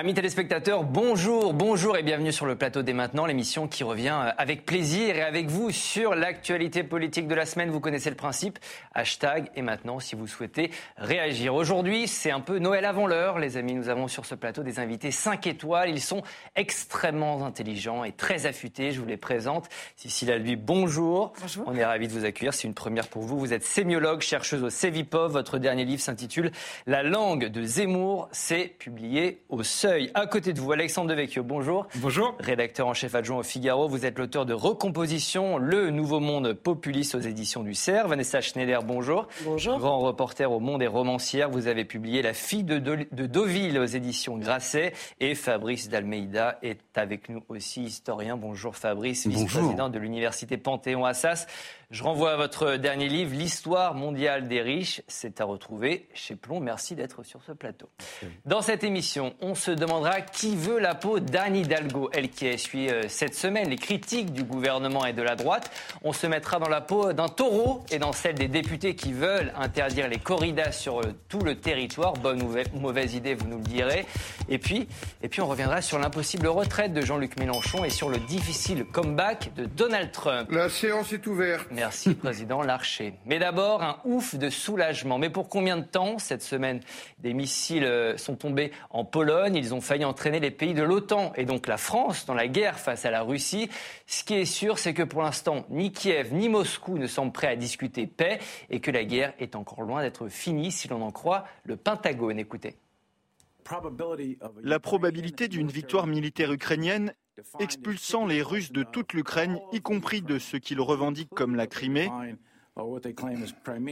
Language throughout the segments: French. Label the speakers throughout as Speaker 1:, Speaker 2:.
Speaker 1: Amis téléspectateurs, bonjour, bonjour et bienvenue sur le plateau dès maintenant, l'émission qui revient euh, avec plaisir et avec vous sur l'actualité politique de la semaine. Vous connaissez le principe, hashtag et maintenant si vous souhaitez réagir. Aujourd'hui, c'est un peu Noël avant l'heure, les amis. Nous avons sur ce plateau des invités 5 étoiles. Ils sont extrêmement intelligents et très affûtés. Je vous les présente. Cécile lui bonjour.
Speaker 2: Bonjour.
Speaker 1: On est ravis de vous accueillir. C'est une première pour vous. Vous êtes sémiologue, chercheuse au CEVIPOV. Votre dernier livre s'intitule La langue de Zemmour. C'est publié au seuil. À côté de vous, Alexandre Devecchio, bonjour.
Speaker 3: Bonjour.
Speaker 1: Rédacteur en chef adjoint au Figaro, vous êtes l'auteur de Recomposition, le nouveau monde populiste aux éditions du CERF. Vanessa Schneider, bonjour.
Speaker 2: Bonjour.
Speaker 1: Grand reporter au Monde et romancière, vous avez publié La fille de, de Deauville aux éditions Grasset. Et Fabrice Dalmeida est avec nous aussi, historien. Bonjour Fabrice, vice-président de l'Université Panthéon-Assas. Je renvoie à votre dernier livre, L'histoire mondiale des riches. C'est à retrouver chez Plomb. Merci d'être sur ce plateau. Dans cette émission, on se demandera qui veut la peau d'Anne Hidalgo, elle qui a essuyé euh, cette semaine les critiques du gouvernement et de la droite. On se mettra dans la peau d'un taureau et dans celle des députés qui veulent interdire les corridas sur euh, tout le territoire. Bonne ou mauvaise idée, vous nous le direz. Et puis, et puis on reviendra sur l'impossible retraite de Jean-Luc Mélenchon et sur le difficile comeback de Donald Trump.
Speaker 4: La séance est ouverte.
Speaker 1: Merci, Président Larcher. Mais d'abord, un ouf de soulagement. Mais pour combien de temps Cette semaine, des missiles euh, sont tombés en Pologne? Ils ont failli entraîner les pays de l'OTAN et donc la France dans la guerre face à la Russie. Ce qui est sûr, c'est que pour l'instant, ni Kiev ni Moscou ne semblent prêts à discuter paix et que la guerre est encore loin d'être finie si l'on en croit le Pentagone. Écoutez.
Speaker 5: La probabilité d'une victoire militaire ukrainienne expulsant les Russes de toute l'Ukraine, y compris de ce qu'ils revendiquent comme la Crimée.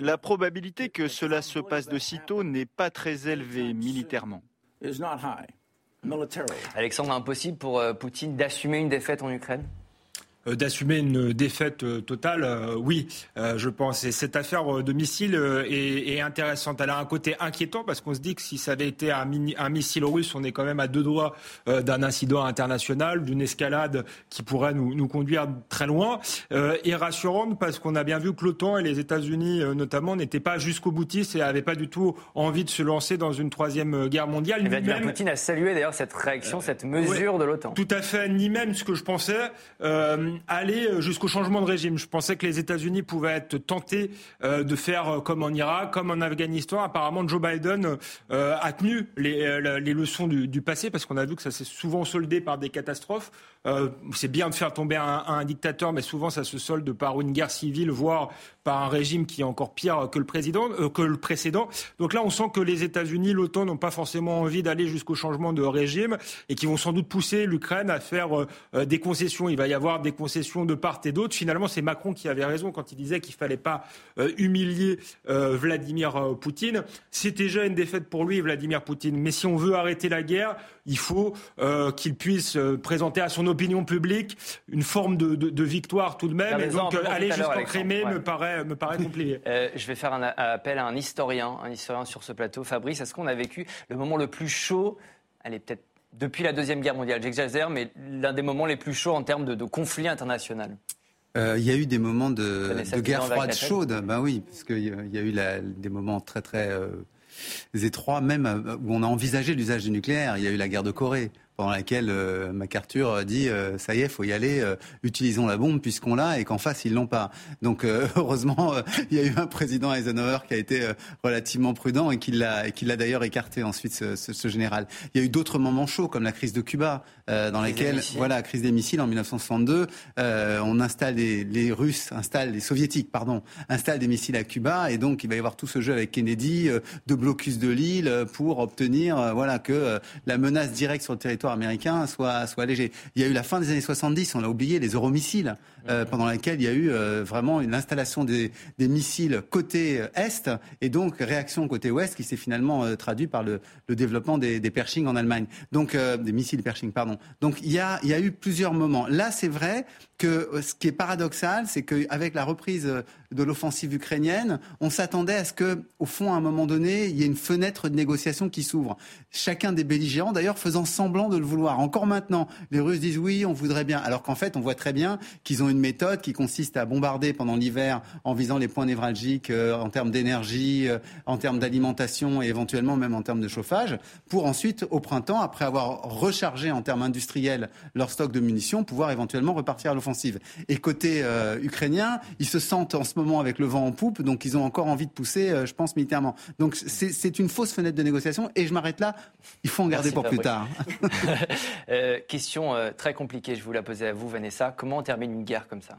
Speaker 5: La probabilité que cela se passe de sitôt n'est pas très élevée militairement.
Speaker 1: Alexandre, impossible pour euh, Poutine d'assumer une défaite en Ukraine?
Speaker 3: D'assumer une défaite euh, totale, euh, oui, je pense. Et cette affaire de missile est, intéressante. Elle a un côté inquiétant parce qu'on se dit que si ça avait été un, un missile russe, on est quand même à deux doigts d'un incident international, d'une escalade qui pourrait nous, nous conduire très loin. et rassurante parce qu'on a bien vu que l'OTAN et les États-Unis notamment n'étaient pas jusqu'au boutiste et n'avaient pas du tout envie de se lancer dans une troisième guerre mondiale.
Speaker 1: Et Vladimir Poutine a salué d'ailleurs cette réaction, cette mesure de l'OTAN.
Speaker 3: Tout à fait, ni même ce que je pensais aller euh, jusqu'au changement de régime. Je pensais que les États-Unis pouvaient être tentés euh, de faire euh, comme en Irak, comme en Afghanistan. Apparemment, Joe Biden a tenu les, les leçons du, passé parce qu'on a vu que ça s'est souvent soldé par des catastrophes. c'est bien de faire tomber un, un, dictateur, mais souvent ça se solde par une guerre civile, voire par un régime qui est encore pire que le, président, que le précédent. Donc là, on sent que les États-Unis, l'OTAN n'ont pas forcément envie d'aller jusqu'au changement de régime et qui vont sans doute pousser l'Ukraine à faire des concessions. Il va y avoir des concessions de part et d'autre. Finalement, c'est Macron qui avait raison quand il disait qu'il ne fallait pas euh, humilier euh, Vladimir euh, Poutine. C'est déjà une défaite pour lui, Vladimir Poutine. Mais si on veut arrêter la guerre, il faut qu'il puisse présenter à son opinion publique une forme de, victoire tout de même. Et donc, aller jusqu'en Crimée me, paraît, me paraît compliqué.
Speaker 1: je vais faire un appel à un historien, un historien sur ce plateau. Fabrice, est-ce qu'on a vécu le moment le plus chaud? Allez, peut-être depuis la Deuxième Guerre mondiale. J'exagère, mais l'un des moments les plus chauds en termes de, de conflit international.
Speaker 6: Euh, il y a eu des moments de, de guerre froide chaude, ben oui, parce qu'il y a eu la, des moments très très euh, étroits, même euh, où on a envisagé l'usage du nucléaire. Il y a eu la guerre de Corée pendant laquelle euh, MacArthur dit euh, ça y est, faut y aller, euh, utilisons la bombe puisqu'on l'a et qu'en face ils l'ont pas. Donc heureusement, il y a eu un président Eisenhower qui a été relativement prudent et qui l'a qui l'a d'ailleurs écarté ensuite ce, ce, ce, général. Il y a eu d'autres moments chauds comme la crise de Cuba dans laquelle voilà crise des missiles en 1962, on installe les, les, Russes installent les soviétiques pardon installent des missiles à Cuba et donc il va y avoir tout ce jeu avec Kennedy de blocus de l'île pour obtenir voilà que la menace directe sur le territoire américain soit, soit allégé. Il y a eu la fin des années 70, on l'a oublié, les euromissiles, euh, pendant laquelle il y a eu euh, vraiment une installation des, des, missiles côté Est et donc réaction côté Ouest qui s'est finalement euh, traduit par le, le développement des, des, Pershing en Allemagne. Donc, des missiles Pershing, pardon. Donc, il y a, il y a eu plusieurs moments. Là, c'est vrai que ce qui est paradoxal, c'est qu'avec la reprise de l'offensive ukrainienne, on s'attendait à ce que, au fond, à un moment donné, il y ait une fenêtre de négociation qui s'ouvre. Chacun des belligérants, d'ailleurs, faisant semblant de le vouloir. Encore maintenant, les Russes disent oui, on voudrait bien, alors qu'en fait, on voit très bien qu'ils ont une méthode qui consiste à bombarder pendant l'hiver en visant les points névralgiques euh, en termes d'énergie, euh, en termes d'alimentation et éventuellement même en termes de chauffage, pour ensuite, au printemps, après avoir rechargé en termes industriels leur stock de munitions, pouvoir éventuellement repartir à l'offensive. Et côté euh, ukrainien, ils se sentent en ce moment avec le vent en poupe, donc ils ont encore envie de pousser, je pense, militairement. Donc c'est une fausse fenêtre de négociation et je m'arrête là. Il faut en garder pour plus tard.
Speaker 1: question très compliquée, je vous la posais à vous, Vanessa. Comment on termine une guerre comme ça?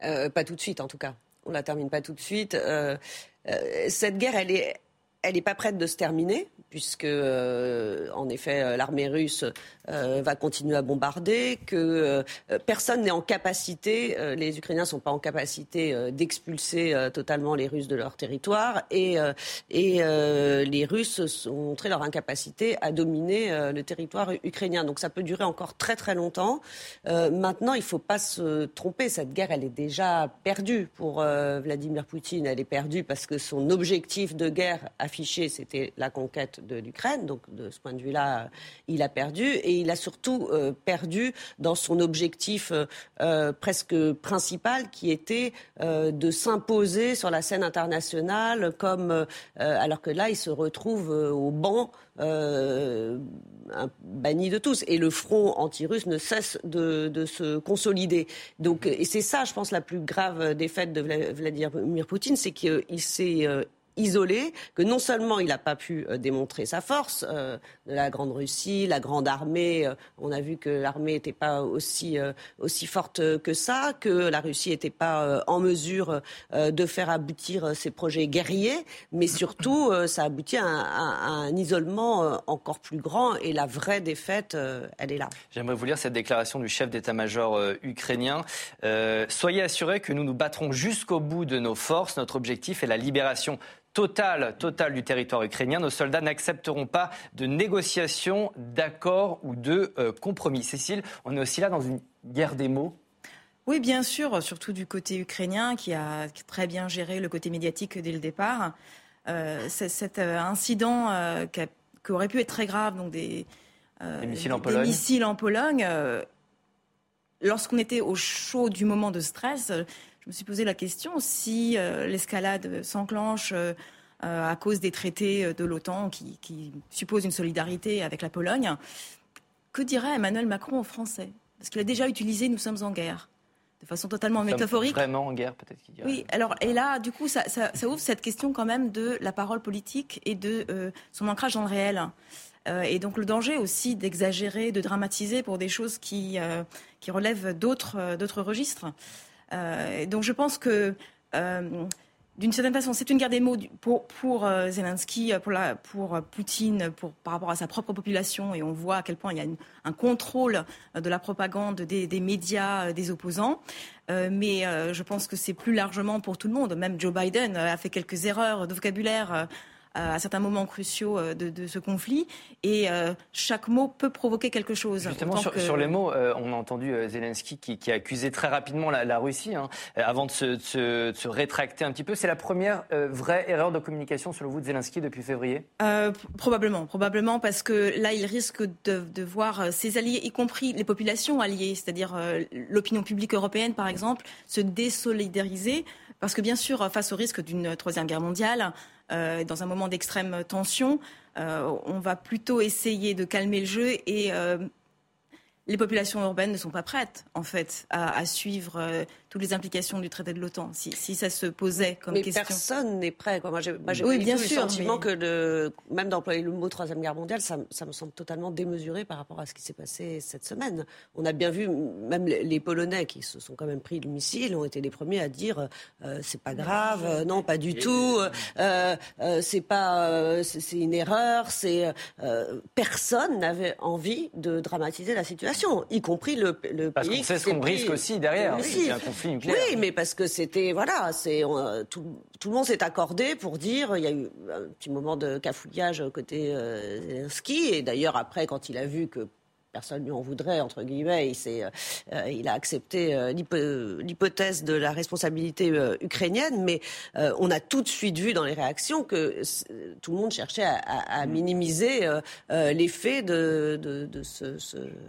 Speaker 2: Pas tout de suite, en tout cas on la termine pas tout de suite. Euh, euh, cette guerre, elle est, elle n'est pas prête de se terminer puisque, euh, en effet, euh, l'armée russe euh, va continuer à bombarder, que personne n'est en capacité, les Ukrainiens ne sont pas en capacité d'expulser totalement les Russes de leur territoire, et, et les Russes ont montré leur incapacité à dominer le territoire ukrainien. Donc ça peut durer encore très très longtemps. maintenant, il ne faut pas se tromper, cette guerre, elle est déjà perdue pour Vladimir Poutine. Elle est perdue parce que son objectif de guerre c'était la conquête de l'Ukraine. Donc, de ce point de vue-là, il a perdu. Et il a surtout euh, perdu dans son objectif euh, euh, presque principal, qui était de s'imposer sur la scène internationale, comme, alors que là, il se retrouve au banc. banni de tous. Et le front anti-russe ne cesse de, de, se consolider. Donc, et c'est ça, je pense, la plus grave défaite de Vladimir Poutine, c'est qu'il s'est isolé, que non seulement il n'a pas pu euh, démontrer sa force euh, de la Grande Russie, la Grande Armée, euh, on a vu que l'armée n'était pas aussi, aussi forte que ça, que la Russie n'était pas en mesure de faire aboutir ses projets guerriers, mais surtout ça aboutit à un, isolement encore plus grand et la vraie défaite, elle est là.
Speaker 1: J'aimerais vous lire cette déclaration du chef d'état-major ukrainien. soyez assurés que nous nous battrons jusqu'au bout de nos forces. Notre objectif est la libération Total, total du territoire ukrainien. Nos soldats n'accepteront pas de négociations, d'accords ou de euh, compromis. Cécile, on est aussi là dans une guerre des mots
Speaker 4: oui, bien sûr, surtout du côté ukrainien qui a très bien géré le côté médiatique dès le départ. Euh, cet euh, incident qui, aurait pu être très grave, donc des,
Speaker 1: missiles en Pologne,
Speaker 4: missiles en Pologne lorsqu'on était au chaud du moment de stress, je me suis posé la question si euh, l'escalade s'enclenche euh, euh, à cause des traités de l'OTAN qui, qui, supposent une solidarité avec la Pologne, que dirait Emmanuel Macron aux Français? Parce qu'il a déjà utilisé nous sommes en guerre de façon totalement métaphorique.
Speaker 1: Vraiment en guerre, peut-être qu'il
Speaker 4: dirait. Oui, alors, et là, du coup, ça, ouvre cette question quand même de la parole politique et de son ancrage dans le réel. et donc, le danger aussi d'exagérer, de dramatiser pour des choses qui, qui relèvent d'autres registres. Euh, donc je pense que euh, d'une certaine façon, c'est une guerre des mots pour, euh, Zelensky, pour, la, pour Poutine, pour, par rapport à sa propre population, et on voit à quel point il y a un contrôle de la propagande des médias des opposants. mais je pense que c'est plus largement pour tout le monde. Même Joe Biden a fait quelques erreurs de vocabulaire à certains moments cruciaux euh, de, ce conflit. Et euh, chaque mot peut provoquer quelque chose.
Speaker 1: Justement, sur, les mots, euh, on a entendu Zelensky qui, a accusé très rapidement la, Russie hein, avant de se, rétracter un petit peu. C'est la première vraie erreur de communication, selon vous, de Zelensky depuis février?
Speaker 4: Probablement, probablement, parce que là, il risque de, voir ses alliés, y compris les populations alliées, c'est-à-dire l'opinion publique européenne, par exemple, se désolidariser. Parce que bien sûr, face au risque d'une troisième guerre mondiale, euh, dans un moment d'extrême tension, euh, on va plutôt essayer de calmer le jeu et euh, les populations urbaines ne sont pas prêtes, en fait, à, suivre euh, toutes les implications du traité de l'OTAN, si, ça se posait comme question.
Speaker 2: Mais personne n'est prêt. Moi, j'ai oui, bien sûr, le sentiment que même d'employer le mot Troisième Guerre mondiale, ça, me semble totalement démesuré par rapport à ce qui s'est passé cette semaine. On a bien vu, même les, Polonais qui se sont quand même pris le missile ont été les premiers à dire euh, c'est pas grave, euh, non, pas du tout, c'est pas, c'est une erreur, c'est personne n'avait envie de dramatiser la situation y compris le, le
Speaker 1: parce pays. Parce qu'on sait ce qu'on risque aussi derrière, c'est un conflit nucléaire.
Speaker 2: Oui, mais parce que c'était voilà, c'est tout, tout, le monde s'est accordé pour dire. Il y a eu un petit moment de cafouillage côté euh, Zelensky, et d'ailleurs après, quand il a vu que personne lui en voudrait, entre guillemets. Il, il a accepté l'hypothèse de la responsabilité ukrainienne, mais on a tout de suite vu dans les réactions que tout le monde cherchait à, mm. minimiser l'effet de, de, ce,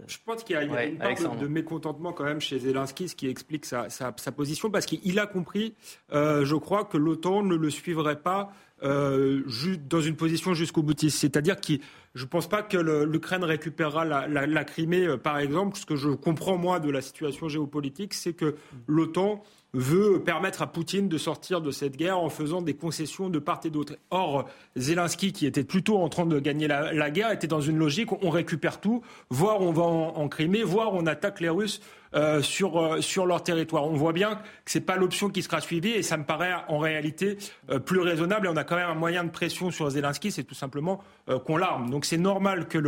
Speaker 3: Je pense qu'il y a, une part de, mécontentement quand même chez Zelensky, ce qui explique sa, sa, sa position, parce qu'il a compris, je crois, que l'OTAN ne le suivrait pas euh, dans une position jusqu'au boutiste. C'est-à-dire que je ne pense pas que l'Ukraine récupérera la, Crimée, euh, par exemple. Ce que je comprends, moi, de la situation géopolitique, c'est que l'OTAN veut permettre à Poutine de sortir de cette guerre en faisant des concessions de part et d'autre. Or, Zelensky, qui était plutôt en train de gagner la, guerre, était dans une logique on récupère tout, voire on va en Crimée, voire on attaque les Russes euh, sur, euh, sur leur territoire. On voit bien que ce n'est pas l'option qui sera suivie et ça me paraît en réalité euh, plus raisonnable. Et on a quand même un moyen de pression sur Zelensky, c'est tout simplement qu'on l'arme. Donc c'est normal que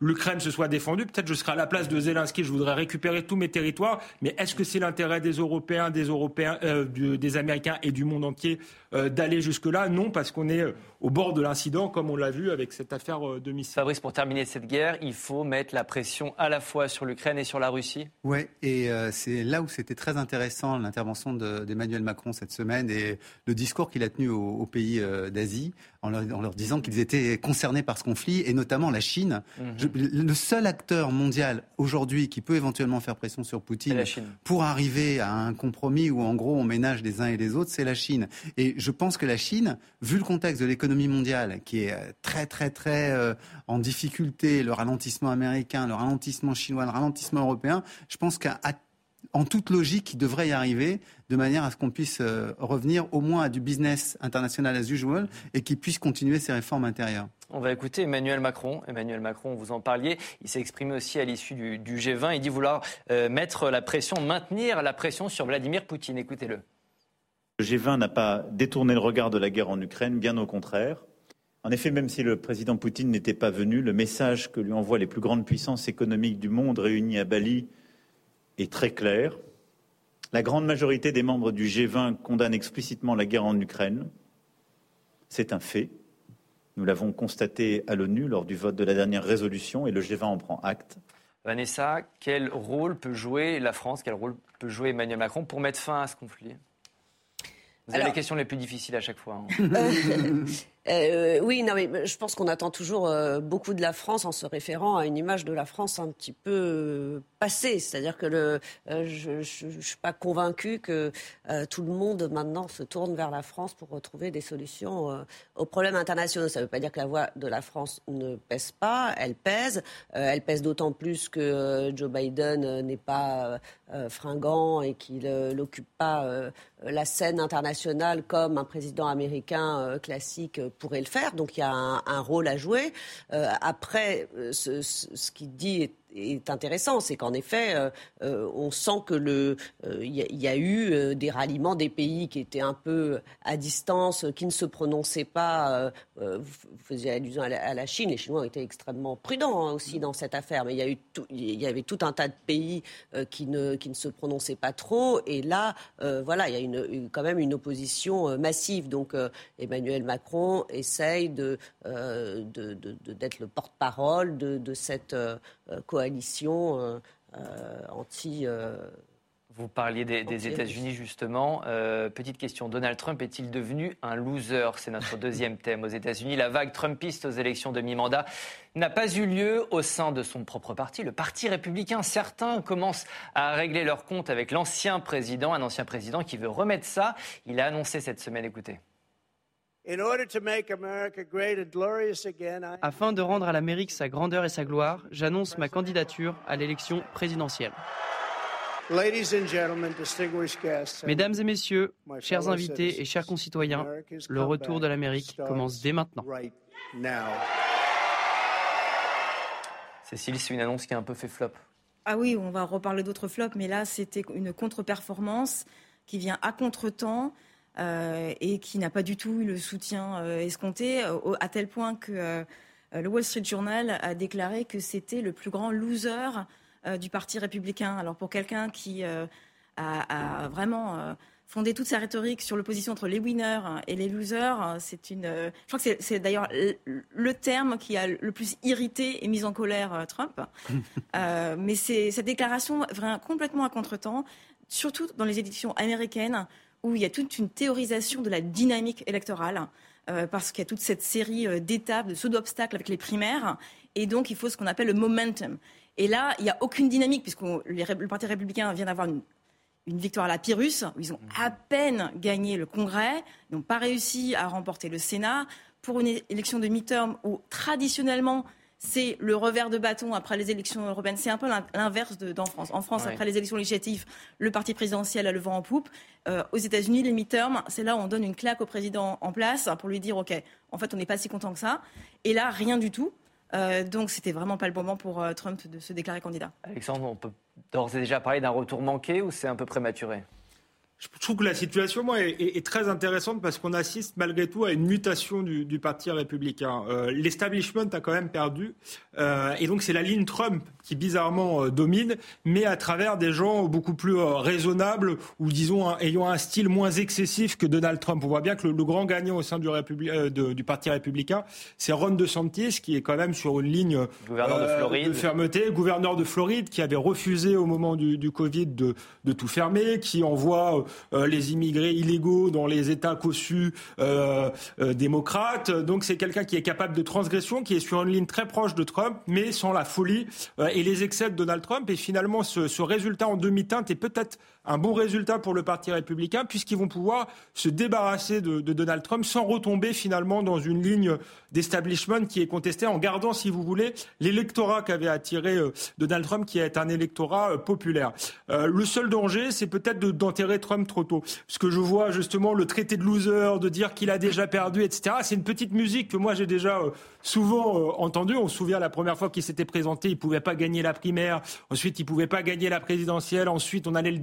Speaker 3: l'Ukraine se soit défendue. Peut-être je serai à la place de Zelensky, je voudrais récupérer tous mes territoires. Mais est-ce que c'est l'intérêt des Européens, des Européens, des Américains et du monde entier d'aller jusque-là? Non, parce qu'on est au bord de l'incident, comme on l'a vu avec cette affaire de missiles.
Speaker 1: Fabrice, pour terminer cette guerre, il faut mettre la pression à la fois sur l'Ukraine et sur la Russie
Speaker 6: Oui, et euh, c'est là où c'était très intéressant l'intervention d'Emmanuel Macron cette semaine et le discours qu'il a tenu aux, pays euh, d'Asie en leur, disant qu'ils étaient concernés par ce conflit et notamment la Chine. Mhm. le seul acteur mondial aujourd'hui qui peut éventuellement faire pression sur Poutine pour arriver à un compromis où en gros on ménage les uns et les autres, c'est la Chine. Et je pense que la Chine, vu le contexte de l'économie mondiale qui est euh, très très très en difficulté, le ralentissement américain, le ralentissement chinois, le ralentissement européen, je pense qu'à en toute logique, il devrait y arriver de manière à ce qu'on puisse euh, revenir au moins à du business international as usual et qu'il puisse continuer ses réformes intérieures.
Speaker 1: On va écouter Emmanuel Macron. Emmanuel Macron, vous en parliez, il s'est exprimé aussi à l'issue du, G20. Il dit vouloir euh, mettre la pression, maintenir la pression sur Vladimir Poutine. Écoutez-le.
Speaker 7: Le G20 n'a pas détourné le regard de la guerre en Ukraine, bien au contraire. En effet, même si le président Poutine n'était pas venu, le message que lui envoient les plus grandes puissances économiques du monde réunies à Bali est très clair. La grande majorité des membres du G20 condamnent explicitement la guerre en Ukraine. C'est un fait. Nous l'avons constaté à l'ONU lors du vote de la dernière résolution et le G20 en prend acte.
Speaker 1: Vanessa, quel rôle peut jouer la France, quel rôle peut jouer Emmanuel Macron pour mettre fin à ce conflit? Vous avez les questions les plus difficiles à chaque fois. Hein.
Speaker 2: Euh, oui, non, mais je pense qu'on attend toujours euh, beaucoup de la France en se référant à une image de la France un petit peu euh, passée. C'est-à-dire que je ne suis pas convaincue que tout le monde maintenant se tourne vers la France pour retrouver des solutions aux problèmes internationaux. Ça ne veut pas dire que la voix de la France ne pèse pas, elle pèse. elle pèse d'autant plus que Joe Biden n'est pas fringant et qu'il n'occupe pas la scène internationale comme un président américain classique pourrait le faire. Donc il y a un, rôle à jouer. Euh, après, euh, ce, ce qu'il dit est est intéressant, c'est qu'en effet, euh, euh, on sent que le, il euh, y, a eu des ralliements des pays qui étaient un peu à distance, qui ne se prononçaient pas. vous faisiez allusion à la, Chine, les Chinois ont été extrêmement prudents hein, aussi dans cette affaire, mais il y y avait tout un tas de pays qui ne qui ne se prononçaient pas trop, et là, voilà, il y a une, quand même une opposition massive. Donc Emmanuel Macron essaye de d'être le porte-parole de, de, cette coalition coalition euh, euh, anti. Euh,
Speaker 1: vous parliez des, États-Unis justement. petite question, Donald Trump est-il devenu un loser? C'est notre deuxième thème aux États-Unis. La vague Trumpiste aux élections de mi-mandat n'a pas eu lieu au sein de son propre parti, le Parti républicain. Certains commencent à régler leur compte avec l'ancien président, un ancien président qui veut remettre ça. Il a annoncé cette semaine, écoutez.
Speaker 8: Afin de rendre à l'Amérique sa grandeur et sa gloire, j'annonce ma candidature à l'élection présidentielle. Mesdames et messieurs, chers invités et chers concitoyens, le retour de l'Amérique commence dès maintenant.
Speaker 1: Cécile, c'est une annonce qui a un peu fait flop.
Speaker 4: Ah oui, on va reparler d'autres flops, mais là, c'était une contre-performance qui vient à contre-temps. Euh, et qui n'a pas du tout eu le soutien euh, escompté, à tel point que euh, le Wall Street Journal a déclaré que c'était le plus grand loser du Parti républicain. Alors pour quelqu'un qui a, vraiment fondé toute sa rhétorique sur l'opposition entre les winners et les losers. C'est une, je crois que c'est d'ailleurs le terme qui a le plus irrité et mis en colère Trump. mais cette déclaration vraiment complètement à contretemps, surtout dans les éditions américaines où il y a toute une théorisation de la dynamique électorale. Euh, parce qu'il y a toute cette série euh, d'étapes, de sauts d'obstacles avec les primaires, et donc il faut ce qu'on appelle le momentum. Et là, il n'y a aucune dynamique, puisque le Parti républicain vient d'avoir une, victoire à la Pyrrhus, où ils ont à peine gagné le Congrès, ils n'ont pas réussi à remporter le Sénat. Pour une élection de midterm où traditionnellement c'est le revers de bâton après les élections européennes. C'est un peu l'inverse d'en France. En France, après les élections législatives, le parti présidentiel a le vent en poupe. Euh, aux États-Unis, les midterms, c'est là où on donne une claque au président en place pour lui dire OK, en fait, on n'est pas si content que ça. Et là, rien du tout. Euh, donc, c'était vraiment pas le moment pour euh, Trump de se déclarer candidat.
Speaker 1: Alexandre, on peut d'ores et déjà parler d'un retour manqué ou c'est un peu prématuré?
Speaker 3: Je trouve que la situation, moi, est, très intéressante parce qu'on assiste malgré tout à une mutation du, Parti républicain. Euh, L'establishment a quand même perdu. Euh, et donc, c'est la ligne Trump qui, bizarrement, euh, domine, mais à travers des gens beaucoup plus euh, raisonnables ou, disons, ayant un style moins excessif que Donald Trump. On voit bien que le, grand gagnant au sein du, de, du Parti républicain, c'est Ron DeSantis, qui est quand même sur une ligne de, fermeté. Gouverneur de Floride, qui avait refusé au moment du, du Covid de, de tout fermer, qui envoie euh, les immigrés illégaux dans les États cossus euh, euh, démocrates. Donc c'est quelqu'un qui est capable de transgression, qui est sur une ligne très proche de Trump, mais sans la folie et les excès de Donald Trump. Et finalement, ce, ce résultat en demi-teinte est peut-être un bon résultat pour le Parti républicain, puisqu'ils vont pouvoir se débarrasser de, Donald Trump sans retomber finalement dans une ligne d'establishment qui est contestée, en gardant, si vous voulez, l'électorat qu'avait attiré Donald Trump, qui est un électorat populaire. le seul danger, c'est peut-être d'enterrer Trump trop tôt. Parce que je vois justement le traité de loser, de dire qu'il a déjà perdu, etc. C'est une petite musique que moi j'ai déjà euh, souvent euh, entendue. On se souvient la première fois qu'il s'était présenté, il pouvait pas gagner la primaire. Ensuite, il pouvait pas gagner la présidentielle. Ensuite, on allait le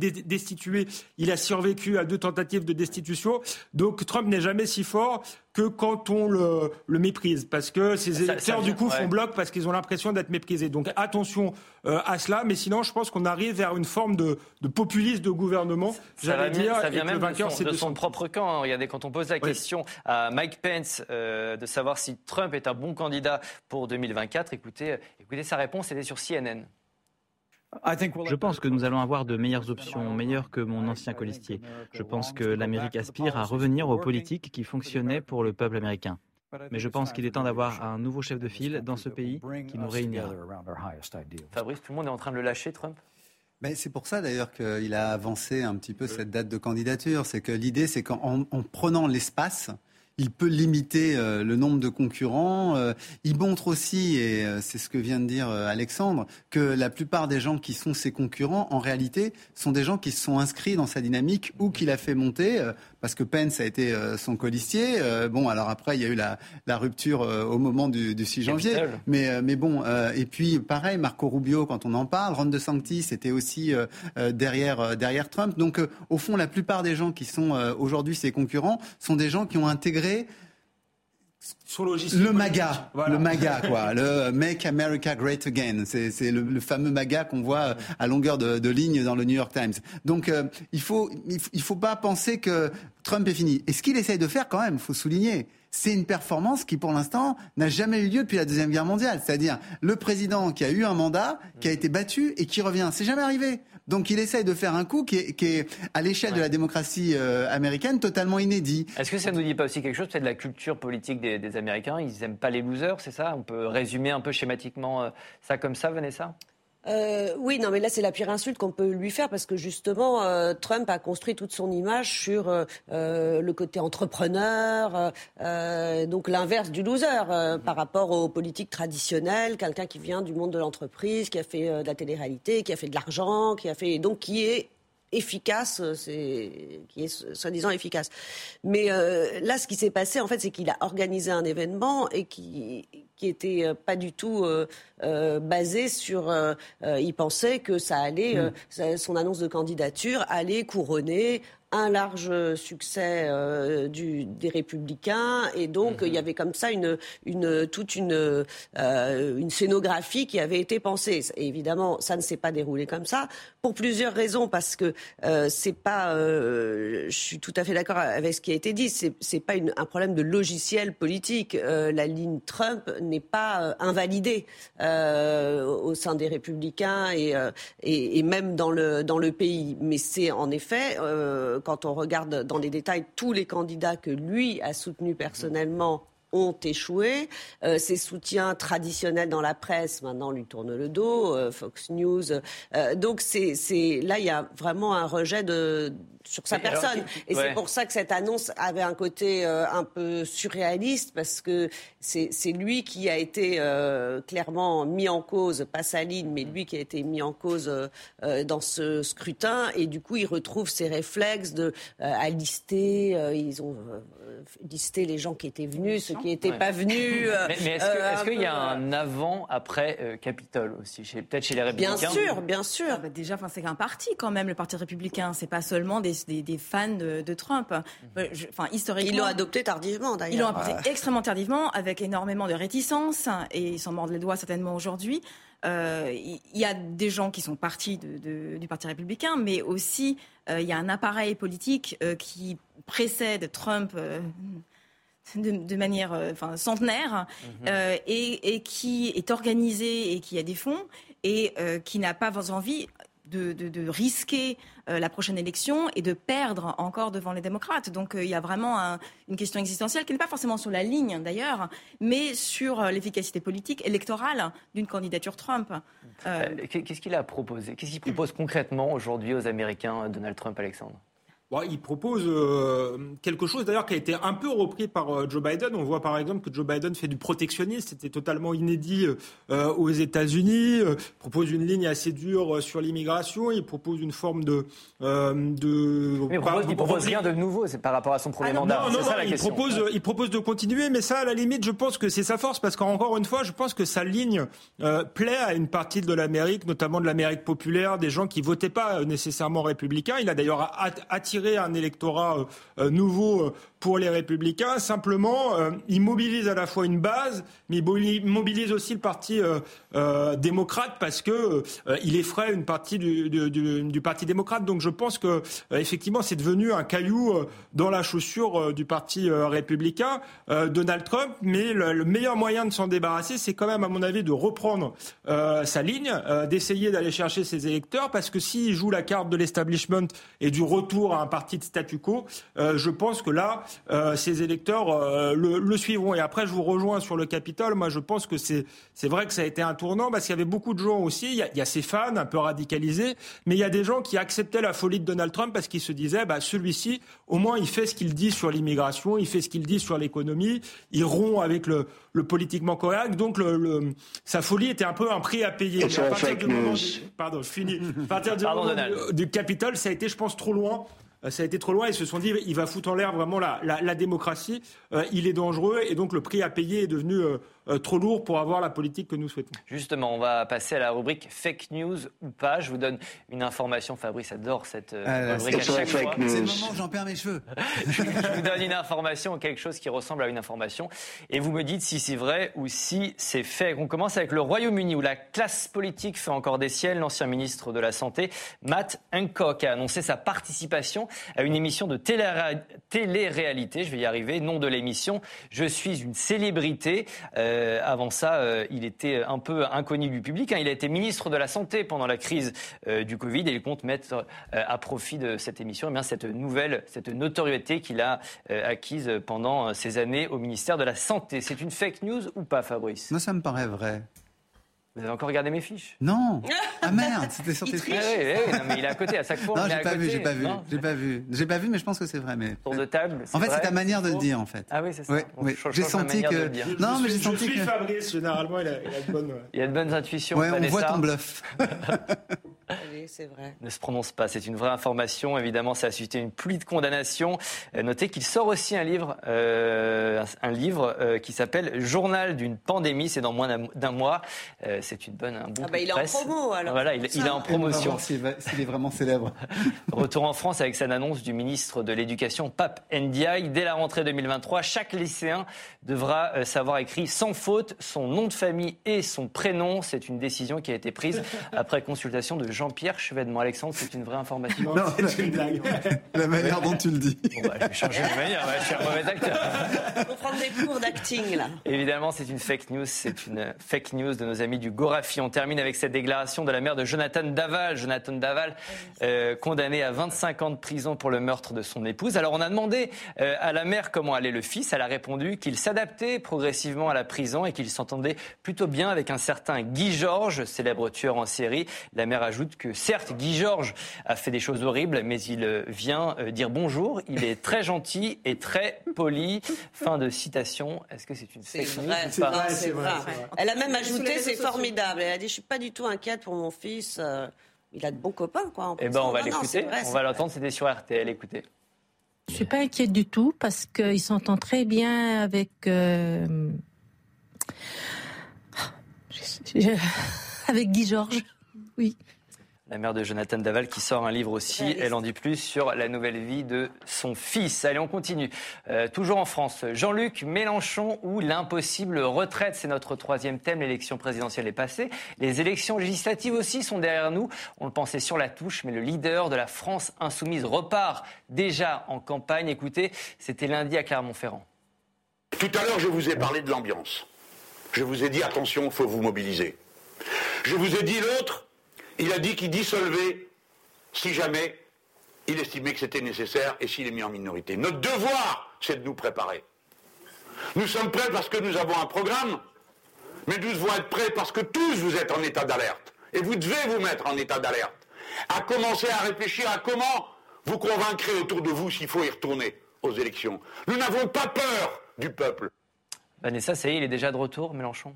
Speaker 3: Il a survécu à deux tentatives de destitution. Donc Trump n'est jamais si fort que quand on le, méprise, parce que ces électeurs du coup font bloc parce qu'ils ont l'impression d'être méprisés. Donc attention euh, à cela, mais sinon je pense qu'on arrive vers une forme de, de populisme de gouvernement.
Speaker 1: J'allais dire, ça vient même de son, propre camp. Hein. Regardez, quand on pose la question à Mike Pence euh, de savoir si Trump est un bon candidat pour 2024, écoutez, écoutez sa réponse, elle est sur CNN.
Speaker 8: Je pense que nous allons avoir de meilleures options, meilleures que mon ancien colistier. Je pense que l'Amérique aspire à revenir aux politiques qui fonctionnaient pour le peuple américain. Mais je pense qu'il est temps d'avoir un nouveau chef de file dans ce pays qui nous réunira.
Speaker 1: Fabrice, tout le monde est en train de le lâcher, Trump?
Speaker 6: Mais c'est pour ça d'ailleurs qu'il a avancé un petit peu cette date de candidature. C'est que l'idée, c'est qu'en prenant l'espace, il peut limiter euh, le nombre de concurrents. Euh, il montre aussi, et euh, c'est ce que vient de dire Alexandre, que la plupart des gens qui sont ses concurrents, en réalité, sont des gens qui se sont inscrits dans sa dynamique ou qu'il a fait monter parce que Pence a été euh, son colistier. Euh, bon, alors après, il y a eu la, rupture euh, au moment du, 6 janvier. Mais, mais bon, et puis pareil, Marco Rubio, quand on en parle, Ron DeSantis était aussi derrière, derrière Trump. Donc, au fond, la plupart des gens qui sont aujourd'hui ses concurrents sont des gens qui ont intégré le MAGA, le MAGA, quoi, le Make America Great Again. C'est le, fameux MAGA qu'on voit à longueur de, ligne dans le New York Times. Donc, il faut, il faut pas penser que Trump est fini. Et ce qu'il essaye de faire, quand même, il faut souligner, c'est une performance qui, pour l'instant, n'a jamais eu lieu depuis la Deuxième Guerre mondiale. C'est-à-dire le président qui a eu un mandat, qui a été battu et qui revient. C'est jamais arrivé. Donc il essaye de faire un coup qui est, à l'échelle de la démocratie euh, américaine, totalement inédit.
Speaker 1: Est-ce que ça ne nous dit pas aussi quelque chose, peut-être de la culture politique des, des Américains? Ils n'aiment pas les losers, c'est ça? On peut résumer un peu schématiquement euh, ça comme ça, Vanessa?
Speaker 2: Euh, oui, non, mais là, c'est la pire insulte qu'on peut lui faire parce que justement, euh, Trump a construit toute son image sur euh, le côté entrepreneur, donc l'inverse du loser par rapport aux politiques traditionnelles, quelqu'un qui vient du monde de l'entreprise, qui a fait de la télé-réalité, qui a fait de l'argent, qui a fait donc qui est efficace, c'est qui est soi-disant efficace. Mais là, ce qui s'est passé, en fait, c'est qu'il a organisé un événement et qui qui était euh, pas du tout euh, euh, basé sur. il pensait que ça allait, hmm. son annonce de candidature allait couronner un large succès euh, du, des Républicains, et donc il y avait comme ça une, une toute une, euh, une scénographie qui avait été pensée. Et évidemment, ça ne s'est pas déroulé comme ça pour plusieurs raisons, parce que euh, c'est pas, je suis tout à fait d'accord avec ce qui a été dit, c'est c'est pas une, un problème de logiciel politique. la ligne Trump n'est pas invalidée au sein des Républicains et, et, et, même dans le dans le pays, mais c'est en effet quand on regarde dans les détails tous les candidats que lui a soutenus personnellement ont échoué. Euh, ses soutiens traditionnels dans la presse maintenant lui tournent le dos, euh, Fox News. Euh, donc c'est là il y a vraiment un rejet de sur sa personne. et c'est pour ça que cette annonce avait un côté euh, un peu surréaliste, parce que c'est lui qui a été clairement mis en cause, pas Saline, mais lui qui a été mis en cause dans ce scrutin. Et du coup, il retrouve ses réflexes de, à lister. ils ont listé les gens qui étaient venus, ceux qui n'étaient pas venus.
Speaker 1: mais, est-ce qu'il y a un avant-après Capitole aussi, peut-être chez les Républicains
Speaker 2: Bien sûr, bien sûr. Ah
Speaker 4: bah déjà, c'est un parti quand même, le Parti républicain. C'est pas seulement des des, fans de, Trump. Mhm. Euh, enfin, historiquement,
Speaker 2: ils l'ont adopté tardivement d'ailleurs.
Speaker 4: Ils l'ont adopté extrêmement tardivement, avec énormément de réticence, et ils s'en mordent les doigts certainement aujourd'hui. Euh, il y a des gens qui sont partis du Parti républicain, mais aussi euh, il y a un appareil politique qui précède Trump. De, manière enfin, centenaire mhm. et, et, qui est organisé et qui a des fonds et qui n'a pas envie de, risquer euh, la prochaine élection et de perdre encore devant les démocrates. Donc euh, il y a vraiment une question existentielle qui n'est pas forcément sur la ligne d'ailleurs, mais sur euh, l'efficacité politique électorale d'une candidature Trump.
Speaker 1: Qu'est-ce qu'il a proposé? Qu'est-ce qu'il propose concrètement aujourd'hui aux Américains, Donald Trump, Alexandre?
Speaker 3: Il propose euh, quelque chose d'ailleurs qui a été un peu repris par euh, Joe Biden. On voit par exemple que Joe Biden fait du protectionnisme, c'était totalement inédit euh, aux États-Unis. Propose une ligne assez dure sur l'immigration. Il propose une forme de. de
Speaker 1: mais il propose, rien de nouveau, c'est par rapport à son premier ah mandat.
Speaker 3: Non, non, il, propose, il propose de continuer, mais ça, à la limite, je pense que c'est sa force parce qu'encore une fois, je pense que sa ligne plaît à une partie de l'Amérique, notamment de l'Amérique populaire, des gens qui votaient pas nécessairement républicains. Il a d'ailleurs attiré un électorat euh, euh, nouveau euh, pour les républicains. Simplement, il mobilise à la fois une base, mais il mobilise aussi le parti démocrate parce que il effraie une partie du, parti démocrate. Donc je pense que effectivement, c'est devenu un caillou dans la chaussure du parti républicain, Donald Trump. Mais le, meilleur moyen de s'en débarrasser, c'est quand même, à mon avis, de reprendre sa ligne, d'essayer d'aller chercher ses électeurs, parce que s'il joue la carte de l'establishment et du retour à un parti de statu quo, euh, je pense que là, euh, ces électeurs euh, le, suivront. Et après, je vous rejoins sur le Capitole. Moi, je pense que c'est c'est vrai que ça a été un tournant parce qu'il y avait beaucoup de gens aussi. Il y, a, il y a ces fans un peu radicalisés, mais il y a des gens qui acceptaient la folie de Donald Trump parce qu'ils se disaient, bah, celui-ci, au moins, il fait ce qu'il dit sur l'immigration, il fait ce qu'il dit sur l'économie, il rompt avec le, le politiquement correct. Donc, le, sa folie était un peu un prix à payer. à partir du moment pardon, je finis. À partir du, moment du Capitole, ça a été, je pense, trop loin ça a été trop loin. Ils se sont dit, il va foutre en l'air vraiment la, la, démocratie. Euh, il est dangereux et donc le prix à payer est devenu euh, trop lourd pour avoir la politique que nous souhaitons.
Speaker 1: Justement, on va passer à la rubrique fake news ou pas. Je vous donne une information. Fabrice adore cette euh, ah, rubrique à chaque fois.
Speaker 6: C'est le moment où j'en perds mes cheveux.
Speaker 1: je vous donne une information, quelque chose qui ressemble à une information, et vous me dites si c'est vrai ou si c'est fake. On commence avec le Royaume-Uni où la classe politique fait encore des ciels. L'ancien ministre de la Santé, Matt Hancock, a annoncé sa participation à une émission de télé-réalité. Je vais y arriver. Nom de l'émission Je suis une célébrité. Euh, euh, avant ça, euh, il était un peu inconnu du public. Hein. Il a été ministre de la Santé pendant la crise euh, du Covid et il compte mettre à profit de cette émission eh bien, cette nouvelle, cette notoriété qu'il a acquise pendant ces années au ministère de la Santé. C'est une fake news ou pas, Fabrice?
Speaker 6: Ça me paraît vrai.
Speaker 1: Vous avez encore regardé mes fiches?
Speaker 6: Non Ah merde, c'était sur tes
Speaker 1: fiches. Ah oui, oui, non, mais il est à côté, à chaque fois.
Speaker 6: Non, j'ai pas, vu, j'ai pas vu, j'ai pas vu, j'ai pas vu, mais je pense que c'est vrai. Mais
Speaker 1: tour de table.
Speaker 6: En fait, c'est ta manière de le dire, en fait.
Speaker 1: Ah oui, c'est ça.
Speaker 6: Ouais, ouais. J'ai senti que.
Speaker 3: Non, mais j'ai senti que. Je suis Fabrice. Généralement, il a, il a de bonnes.
Speaker 1: Il a de bonnes intuitions.
Speaker 6: Ouais, on voit ton bluff.
Speaker 2: c'est vrai.
Speaker 1: Ne se prononce pas. C'est une vraie information. Évidemment, ça a suscité une pluie de condamnations. Euh, notez qu'il sort aussi un livre, euh, un livre euh, qui s'appelle Journal d'une pandémie. C'est dans moins d'un mois. c'est une bonne, un bon
Speaker 2: ah bah, il est en promo alors.
Speaker 1: Voilà, il, est en promotion.
Speaker 6: S'il est vraiment célèbre.
Speaker 1: Retour en France avec cette annonce du ministre de l'Éducation, Pape Ndiaye. Dès la rentrée 2023, chaque lycéen devra savoir écrire sans faute son nom de famille et son prénom. C'est une décision qui a été prise après consultation de Jean-Pierre Chevènement. Alexandre, c'est une vraie information.
Speaker 6: Non, c'est une blague. La manière dont tu le dis.
Speaker 1: Bon, bah, je vais changer de manière, je suis un mauvais acteur.
Speaker 2: Faut prendre des cours d'acting, là.
Speaker 1: Évidemment, c'est une fake news. C'est une fake news de nos amis du Gorafi. On termine avec cette déclaration de la mère de Jonathan Daval. Jonathan Daval, euh, condamné à 25 ans de prison pour le meurtre de son épouse. Alors, on a demandé euh, à la mère comment allait le fils. Elle a répondu qu'il s'adaptait progressivement à la prison et qu'il s'entendait plutôt bien avec un certain Guy Georges, célèbre tueur en série. La mère ajoute que certes, Guy Georges a fait des choses horribles, mais il euh, vient euh, dire bonjour. Il est très gentil et très poli. Fin de citation. Est-ce que c'est une
Speaker 2: C'est vrai, c'est vrai, Elle a même ajouté, c'est formidable. Elle a dit, je suis pas du tout inquiète pour mon fils. Euh, il a de bons copains, quoi.
Speaker 1: Eh ben, on va l'écouter. On va l'entendre. C'était sur RTL. Écoutez.
Speaker 9: Je suis pas inquiète du tout parce qu'il s'entend très bien avec. avec Guy Georges. Oui.
Speaker 1: La mère de Jonathan Daval qui sort un livre aussi, elle en dit plus sur la nouvelle vie de son fils. Allez, on continue. Euh, toujours en France, Jean-Luc Mélenchon ou l'impossible retraite, c'est notre troisième thème. L'élection présidentielle est passée. Les élections législatives aussi sont derrière nous. On le pensait sur la touche, mais le leader de la France insoumise repart déjà en campagne. Écoutez, c'était lundi à Clermont-Ferrand.
Speaker 10: Tout à l'heure, je vous ai parlé de l'ambiance. Je vous ai dit attention, il faut vous mobiliser. Je vous ai dit l'autre, il a dit qu'il dissolvait si jamais il estimait que c'était nécessaire et s'il est mis en minorité. Notre devoir, c'est de nous préparer. Nous sommes prêts parce que nous avons un programme, mais nous devons être prêts parce que tous vous êtes en état d'alerte. Et vous devez vous mettre en état d'alerte. À commencer à réfléchir à comment vous convaincrez autour de vous s'il faut y retourner aux élections. Nous n'avons pas peur du peuple.
Speaker 1: Vanessa, ça il est déjà de retour, Mélenchon?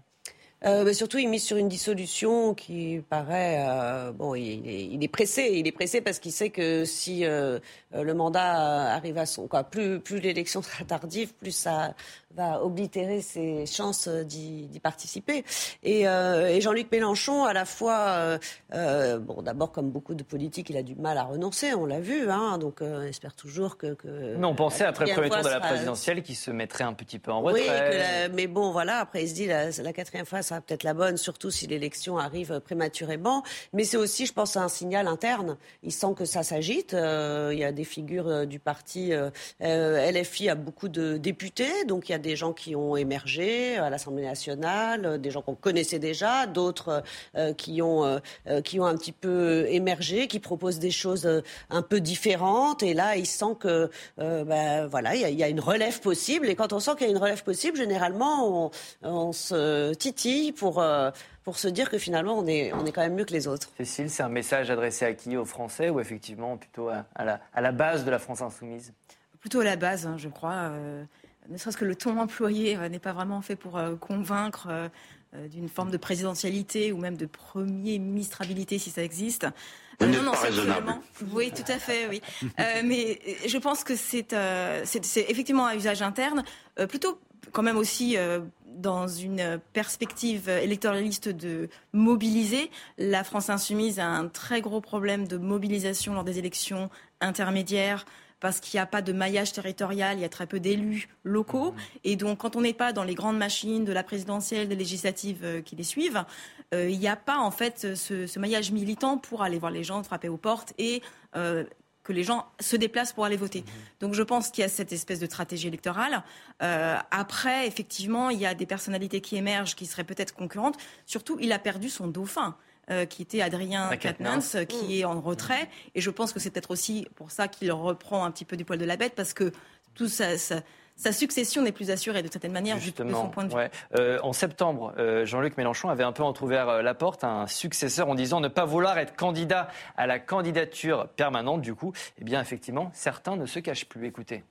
Speaker 2: Euh, surtout, il mise sur une dissolution qui paraît euh, bon. Il est, il est, pressé. Il est pressé parce qu'il sait que si euh, le mandat arrive à son quoi, plus plus l'élection sera tardive, plus ça va oblitérer ses chances d'y participer. Et, et Jean-Luc Mélenchon, à la fois, bon, d'abord comme beaucoup de politiques, il a du mal à renoncer. On l'a vu. Hein, donc, on espère toujours que. que
Speaker 1: mais on pensait après le premier tour de la présidentielle qu'il se mettrait un petit peu en retrait.
Speaker 2: Oui, mais bon, voilà. Après, il se dit la, la quatrième fois sera peut-être la bonne, surtout si l'élection arrive prématurément. Mais c'est aussi, je pense, un signal interne. Il sent que ça s'agite. il y a des figures du parti LFI a beaucoup de députés, donc il y a des gens qui ont émergé à l'Assemblée nationale, des gens qu'on connaissait déjà, d'autres euh, qui, ont, euh, qui ont un petit peu émergé, qui proposent des choses un peu différentes. Et là, il sent que ben, voilà, il y, a une relève possible. Et quand on sent qu'il y a une relève possible, généralement, on se titille pour pour se dire que finalement, on est, on est quand même mieux que les autres.
Speaker 1: Cécile, c'est un message adressé à qui Aux Français ou effectivement plutôt à, la, à la, base de la France insoumise?
Speaker 4: Plutôt à la base, hein, je crois. Euh, ne serait-ce que le ton employé euh, n'est pas vraiment fait pour euh, convaincre euh, d'une forme de présidentialité ou même de premier ministrabilité si ça existe.
Speaker 10: non, non, c'est
Speaker 4: Oui, tout à fait, oui. mais je pense que c'est effectivement un usage interne, plutôt quand même aussi dans une perspective électoraliste de mobiliser. La France insoumise a un très gros problème de mobilisation lors des élections intermédiaires parce qu'il n'y a pas de maillage territorial, il y a très peu d'élus locaux. Mmh. Et donc, quand on n'est pas dans les grandes machines de la présidentielle, des législatives euh, qui les suivent, euh, il n'y a pas en fait ce, maillage militant pour aller voir les gens, frapper aux portes et euh, que les gens se déplacent pour aller voter. Mmh. Donc je pense qu'il y a cette espèce de stratégie électorale. après, effectivement, il y a des personnalités qui émergent qui seraient peut-être concurrentes. Surtout, il a perdu son dauphin. Euh, qui était Adrien Quatennens, euh, qui mmh. est en retrait. Et je pense que c'est peut-être aussi pour ça qu'il reprend un petit peu du poil de la bête, parce que tout ça, sa succession n'est plus assurée de certaine manière, Justement, de son point de vue.
Speaker 1: Euh, en septembre, Jean-Luc Mélenchon avait un peu entrouvert la porte à un successeur en disant ne pas vouloir être candidat à la candidature permanente. Du coup, eh bien, effectivement, certains ne se cachent plus. Écoutez.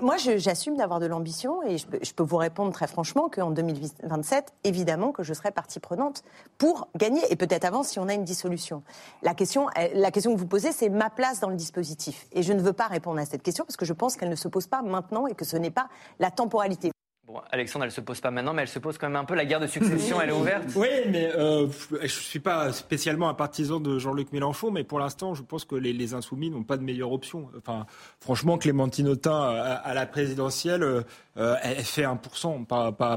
Speaker 11: Moi, j'assume d'avoir de l'ambition et je peux, vous répondre très franchement qu'en 2027, évidemment que je serai partie prenante pour gagner et peut-être avant si on a une dissolution. La question, la question que vous posez, c'est ma place dans le dispositif. Et je ne veux pas répondre à cette question parce que je pense qu'elle ne se pose pas maintenant et que ce n'est pas la temporalité.
Speaker 1: Bon, Alexandre, elle se pose pas maintenant, mais elle se pose quand même un peu. La guerre de succession, elle est ouverte.
Speaker 3: Oui, mais euh, je suis pas spécialement un partisan de Jean-Luc Mélenchon, mais pour l'instant, je pense que les, insoumis n'ont pas de meilleure option. Enfin, franchement, Clémentine Autain à, la présidentielle, euh, elle fait 1%,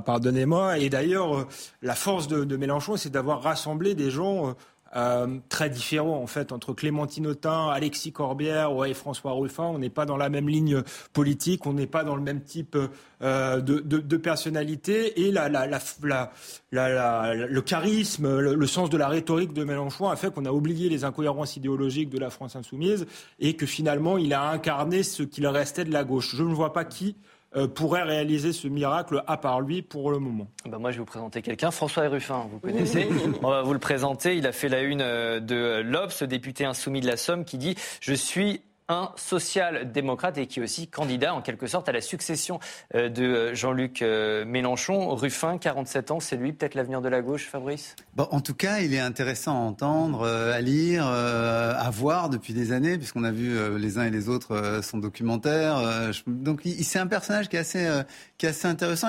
Speaker 3: pardonnez-moi. Et d'ailleurs, la force de Mélenchon, c'est d'avoir rassemblé des gens euh, très différents en fait entre Clémentine Autain, Alexis Corbière et François Ruffin. On n'est pas dans la même ligne politique, on n'est pas dans le même type euh, de, de, de, personnalité et la, la, la, le charisme, le, sens de la rhétorique de Mélenchon a fait qu'on a oublié les incohérences idéologiques de la France insoumise et que finalement il a incarné ce qu'il restait de la gauche. Je ne vois pas qui euh, pourrait réaliser ce miracle à part lui pour le moment
Speaker 1: bah Moi, je vais vous présenter quelqu'un, François Ruffin, vous connaissez. On va vous le présenter. Il a fait la une euh, de l'Obs, député insoumis de la Somme, qui dit « Je suis un social-démocrate et qui est aussi candidat en quelque sorte à la succession euh, de Jean-Luc euh, Mélenchon. Ruffin, 47 ans, c'est lui peut-être l'avenir de la gauche, Fabrice?
Speaker 6: En tout cas, il est intéressant à entendre, euh, à lire, à voir depuis des années, puisqu'on a vu les uns et les autres son documentaire. Donc c'est un personnage qui est assez, qui est assez intéressant.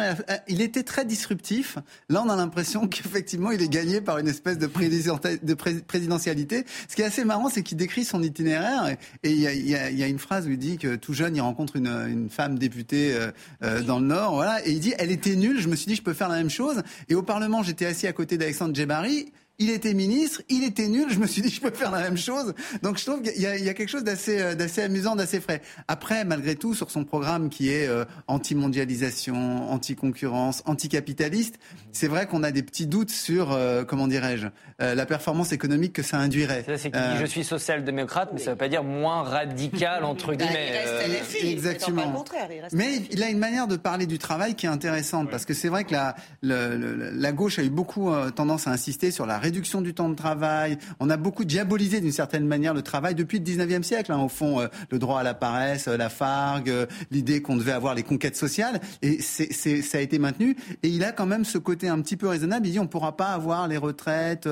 Speaker 6: Il était très disruptif. Là, on a l'impression qu'effectivement, il est gagné par une espèce de, présidentialité. Ce qui est assez marrant, c'est qu'il décrit son itinéraire et, il y a il y, a, une phrase où il dit que tout jeune, il rencontre une, femme députée euh, euh, dans le Nord, voilà, et il dit, elle était nulle. Je me suis dit, je peux faire la même chose. Et au Parlement, j'étais assis à côté d'Alexandre Djebari il était ministre, il était nul. Je me suis dit, je peux faire la même chose. Donc je trouve qu'il y, a quelque chose d'assez, euh, d'assez amusant, d'assez frais. Après, malgré tout, sur son programme qui est euh, anti-mondialisation, anti-concurrence, anti-capitaliste, c'est vrai qu'on a des petits doutes sur, euh, comment dirais-je, la performance économique que ça induirait.
Speaker 1: C'est qu'il dit, je suis social-démocrate, mais ça ne veut pas dire moins radical, entre bah, guillemets.
Speaker 11: Il reste Exactement.
Speaker 6: mais il a une manière de parler du travail qui est intéressante, parce que c'est vrai que la, la, gauche a eu beaucoup tendance à insister sur la réduction du temps de travail. On a beaucoup diabolisé d'une certaine manière le travail depuis le 19e siècle. Hein, au fond, euh, le droit à la paresse, euh, la fargue, euh, l'idée qu'on devait avoir les conquêtes sociales. Et c'est, ça a été maintenu. Et il a quand même ce côté un petit peu raisonnable. Il dit on ne pourra pas avoir les retraites,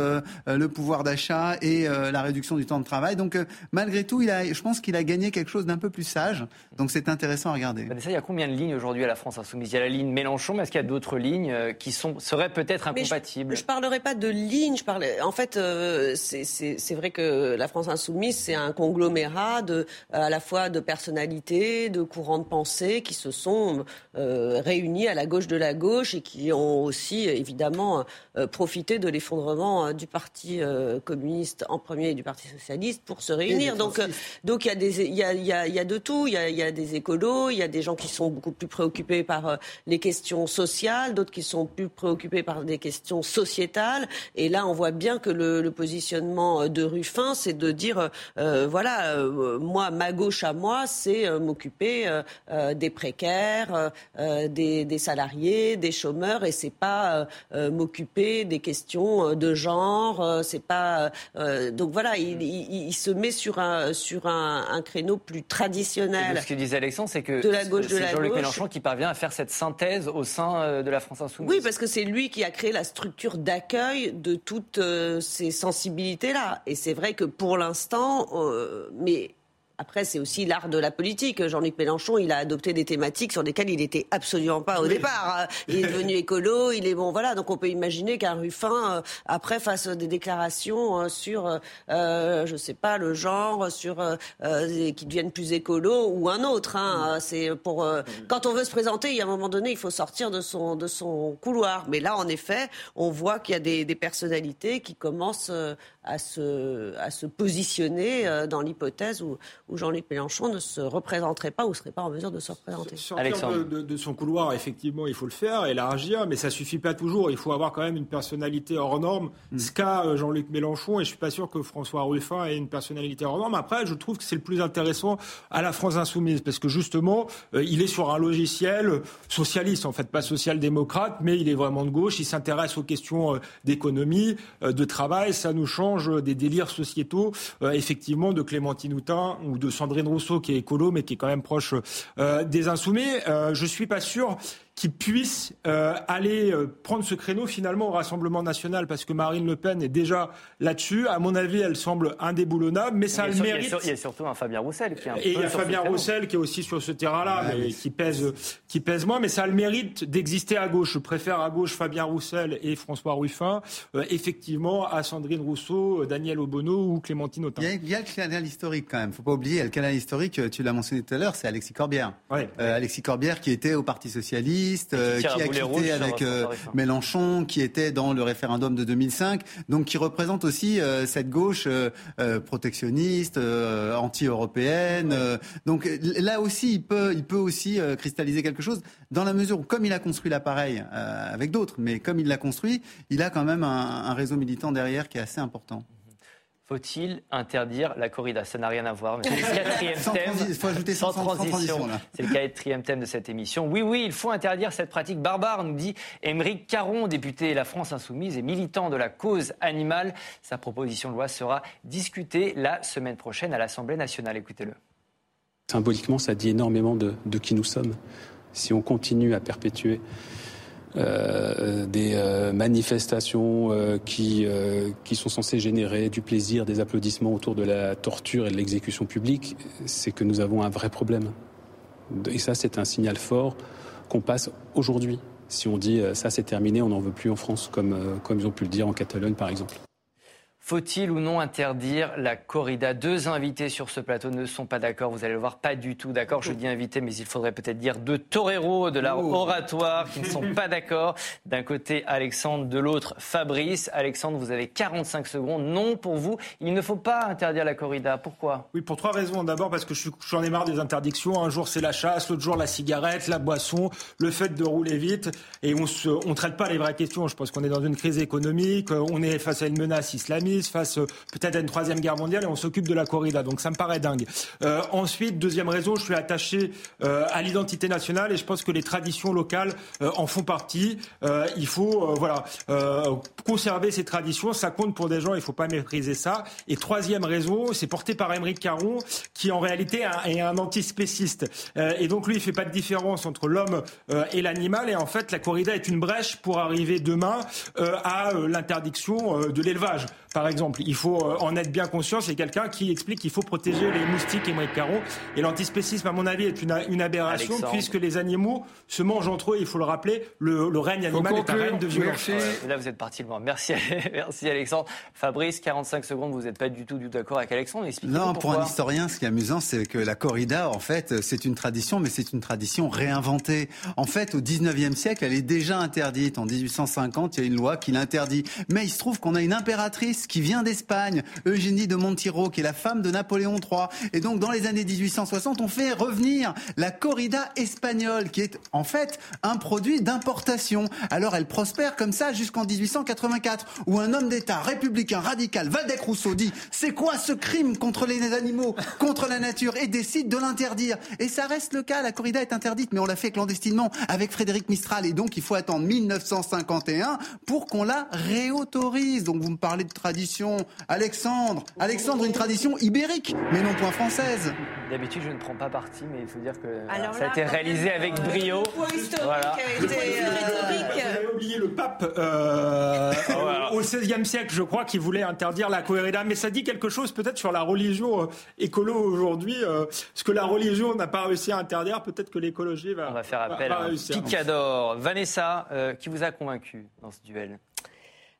Speaker 6: le pouvoir d'achat et la réduction du temps de travail. Donc malgré tout, il a, je pense qu'il a gagné quelque chose d'un peu plus sage. Donc c'est intéressant à regarder.
Speaker 1: il y a combien de lignes aujourd'hui à la France insoumise? Il y a la ligne Mélenchon, mais est-ce qu'il y a d'autres lignes qui sont, seraient peut-être incompatibles?
Speaker 2: Je ne parlerai pas de lignes en fait, euh, c'est vrai que la France insoumise, c'est un conglomérat de, à la fois de personnalités, de courants de pensée qui se sont euh, réunis à la gauche de la gauche et qui ont aussi évidemment euh, profité de l'effondrement du Parti communiste en premier et du Parti socialiste pour se réunir. Donc, donc il y a des, il y a, il y a, il y a de tout. Il y a, y a des écolos, il y a des gens qui sont beaucoup plus préoccupés par les questions sociales, d'autres qui sont plus préoccupés par des questions sociétales. Et là, on voit bien que le, positionnement de Ruffin, c'est de dire, euh, voilà, euh, moi, ma gauche à moi, c'est euh, m'occuper des précaires, des, salariés, des chômeurs, et c'est pas m'occuper des questions de genre, c'est pas. donc voilà, il, se met sur un sur un, créneau plus traditionnel.
Speaker 1: ce que disait Alexandre, c'est que c'est Jean-Luc Mélenchon qui parvient à faire cette synthèse au sein de la France insoumise.
Speaker 2: Oui, parce que c'est lui qui a créé la structure d'accueil de toute ces sensibilités-là. Et c'est vrai que pour l'instant, euh, mais après, c'est aussi l'art de la politique. Jean-Luc Mélenchon, il a adopté des thématiques sur lesquelles il n'était absolument pas au départ. Il est devenu écolo, il est bon, voilà. Donc on peut imaginer qu'un Ruffin, euh, après, fasse des déclarations euh, sur, euh, je sais pas, le genre, sur euh, qui deviennent plus écolo ou un autre. Hein. C'est pour quand on veut se présenter, il y a un moment donné, il faut sortir de son de son couloir. Mais là, en effet, on voit qu'il y a des, des personnalités qui commencent à se, à se positionner euh, dans l'hypothèse où, où Jean-Luc Mélenchon ne se représenterait pas ou ne serait pas en mesure de se représenter.
Speaker 3: Sortir de, de, son couloir, effectivement, il faut le faire, élargir, mais ça suffit pas toujours. Il faut avoir quand même une personnalité hors norme, mm. ce qu'a euh, Jean-Luc Mélenchon, et je suis pas sûr que François Ruffin ait une personnalité hors norme. Après, je trouve que c'est le plus intéressant à la France insoumise, parce que justement, euh, il est sur un logiciel socialiste, en fait, pas social-démocrate, mais il est vraiment de gauche, il s'intéresse aux questions d'économie, de travail, ça nous change mélange des délires sociétaux, effectivement, de Clémentine Houtin ou de Sandrine Rousseau, qui est écolo, mais qui est quand même proche des Insoumis. je suis pas sûr qui puisse euh, aller euh, prendre ce créneau finalement au Rassemblement national, parce que Marine Le Pen est déjà là-dessus. À mon avis, elle semble indéboulonnable, mais ça
Speaker 1: le
Speaker 3: mérite.
Speaker 1: Il y, a surtout un Fabien Roussel
Speaker 3: qui est un Et il y a Fabien Roussel qui est aussi sur ce terrain-là, mais qui pèse, qui pèse moins, mais ça a le mérite d'exister à gauche. Je préfère à gauche Fabien Roussel et François Ruffin, euh, effectivement, à Sandrine Rousseau, Daniel Obono ou Clémentine Autain.
Speaker 6: Il y, a, le canal historique quand même. Faut pas oublier, le canal historique, tu l'as mentionné tout à l'heure, c'est Alexis Corbière. Alexis Corbière qui était au Parti socialiste euh, qui, a quitté avec euh, Mélenchon, qui était dans le référendum de 2005, donc qui représente aussi euh, cette gauche protectionniste, anti-européenne. donc là aussi, il peut, il peut aussi cristalliser quelque chose dans la mesure où, comme il a construit l'appareil avec d'autres, mais comme il l'a construit, il a quand même un réseau militant derrière qui est assez important.
Speaker 1: Faut-il interdire la corrida? Ça n'a rien à voir, mais c'est le quatrième thème.
Speaker 6: Il faut ajouter sans, transition.
Speaker 1: c'est le quatrième thème de cette émission. Oui, oui, il faut interdire cette pratique barbare, nous dit Émeric Caron, député La France Insoumise et militant de la cause animale. Sa proposition de loi sera discutée la semaine prochaine à l'Assemblée nationale. Écoutez-le.
Speaker 12: Symboliquement, ça dit énormément de, de qui nous sommes. Si on continue à perpétuer euh, des euh, manifestations euh, qui, qui sont censées générer du plaisir, des applaudissements autour de la torture et de l'exécution publique, c'est que nous avons un vrai problème. Et ça, c'est un signal fort qu'on passe aujourd'hui. Si on dit ça, c'est terminé, on n'en veut plus en France, comme, comme ils ont pu le dire en Catalogne, par exemple.
Speaker 1: Faut-il ou non interdire la corrida? Deux invités sur ce plateau ne sont pas d'accord. Vous allez le voir, pas du tout d'accord. Je dis invité, mais il faudrait peut-être dire deux toreros de la oh. oratoire qui ne sont pas d'accord. D'un côté, Alexandre, de l'autre, Fabrice. Alexandre, vous avez 45 secondes. Non pour vous. Il ne faut pas interdire la corrida. Pourquoi?
Speaker 3: Oui, pour trois raisons. D'abord, parce que j'en ai marre des interdictions. Un jour, c'est la chasse. L'autre jour, la cigarette, la boisson, le fait de rouler vite. Et on ne on traite pas les vraies questions. Je pense qu'on est dans une crise économique. On est face à une menace face euh, peut-être à une troisième guerre mondiale et on s'occupe de la corrida. Donc ça me paraît dingue. Euh, ensuite, deuxième raison, je suis attaché euh, à l'identité nationale et je pense que les traditions locales en font partie. il faut voilà conserver ces traditions. Ça compte pour des gens, il ne faut pas mépriser ça. Et troisième raison, c'est porté par Émeric Caron, qui en réalité est un antispéciste. et donc lui, il fait pas de différence entre l'homme et l'animal. Et en fait, la corrida est une brèche pour arriver demain à l'interdiction de l'élevage par exemple. Il faut euh, en être bien conscient. C'est quelqu'un qui explique qu'il faut protéger les moustiques et caron. Et l'antispécisme, à mon avis, est une, aberration puisque les animaux se mangent entre eux. Il faut le rappeler. Le, règne animal est un règne de violence.
Speaker 1: là, vous êtes parti loin. Merci, merci Alexandre. Fabrice, 45 secondes. Vous n'êtes pas du tout d'accord avec Alexandre.
Speaker 6: Non, pour un historien, ce qui est amusant, c'est que la corrida, en fait, c'est une tradition, mais c'est une tradition réinventée. En fait, au 19e siècle, elle est déjà interdite. En 1850, il y a une loi qui l'interdit. Mais il se trouve qu'on a une impératrice qui vient d'Espagne, Eugénie de Montiro, qui est la femme de Napoléon III. Et donc, dans les années 1860, on fait revenir la corrida espagnole, qui est en fait un produit d'importation. Alors, elle prospère comme ça jusqu'en 1884, où un homme d'État républicain radical, Valdec Rousseau, dit c'est quoi ce crime contre les animaux, contre la nature, et décide de l'interdire. Et ça reste le cas, la corrida est interdite, mais on l'a fait clandestinement avec Frédéric Mistral, et donc il faut attendre 1951 pour qu'on la réautorise. Donc vous me parlez de tradition. Alexandre, Alexandre, une tradition ibérique, mais non point française.
Speaker 1: D'habitude, je ne prends pas parti, mais il faut dire que ça a été réalisé avec euh, brio.
Speaker 2: Voilà. A été,
Speaker 3: euh, oublié le pape euh, au XVIe siècle, je crois, qui voulait interdire la corrida. Mais ça dit quelque chose peut-être sur la religion écolo aujourd'hui. ce que la religion n'a pas réussi à interdire, peut-être que l'écologie va.
Speaker 1: On va faire appel à Picador. Vanessa, qui vous a convaincu dans ce duel?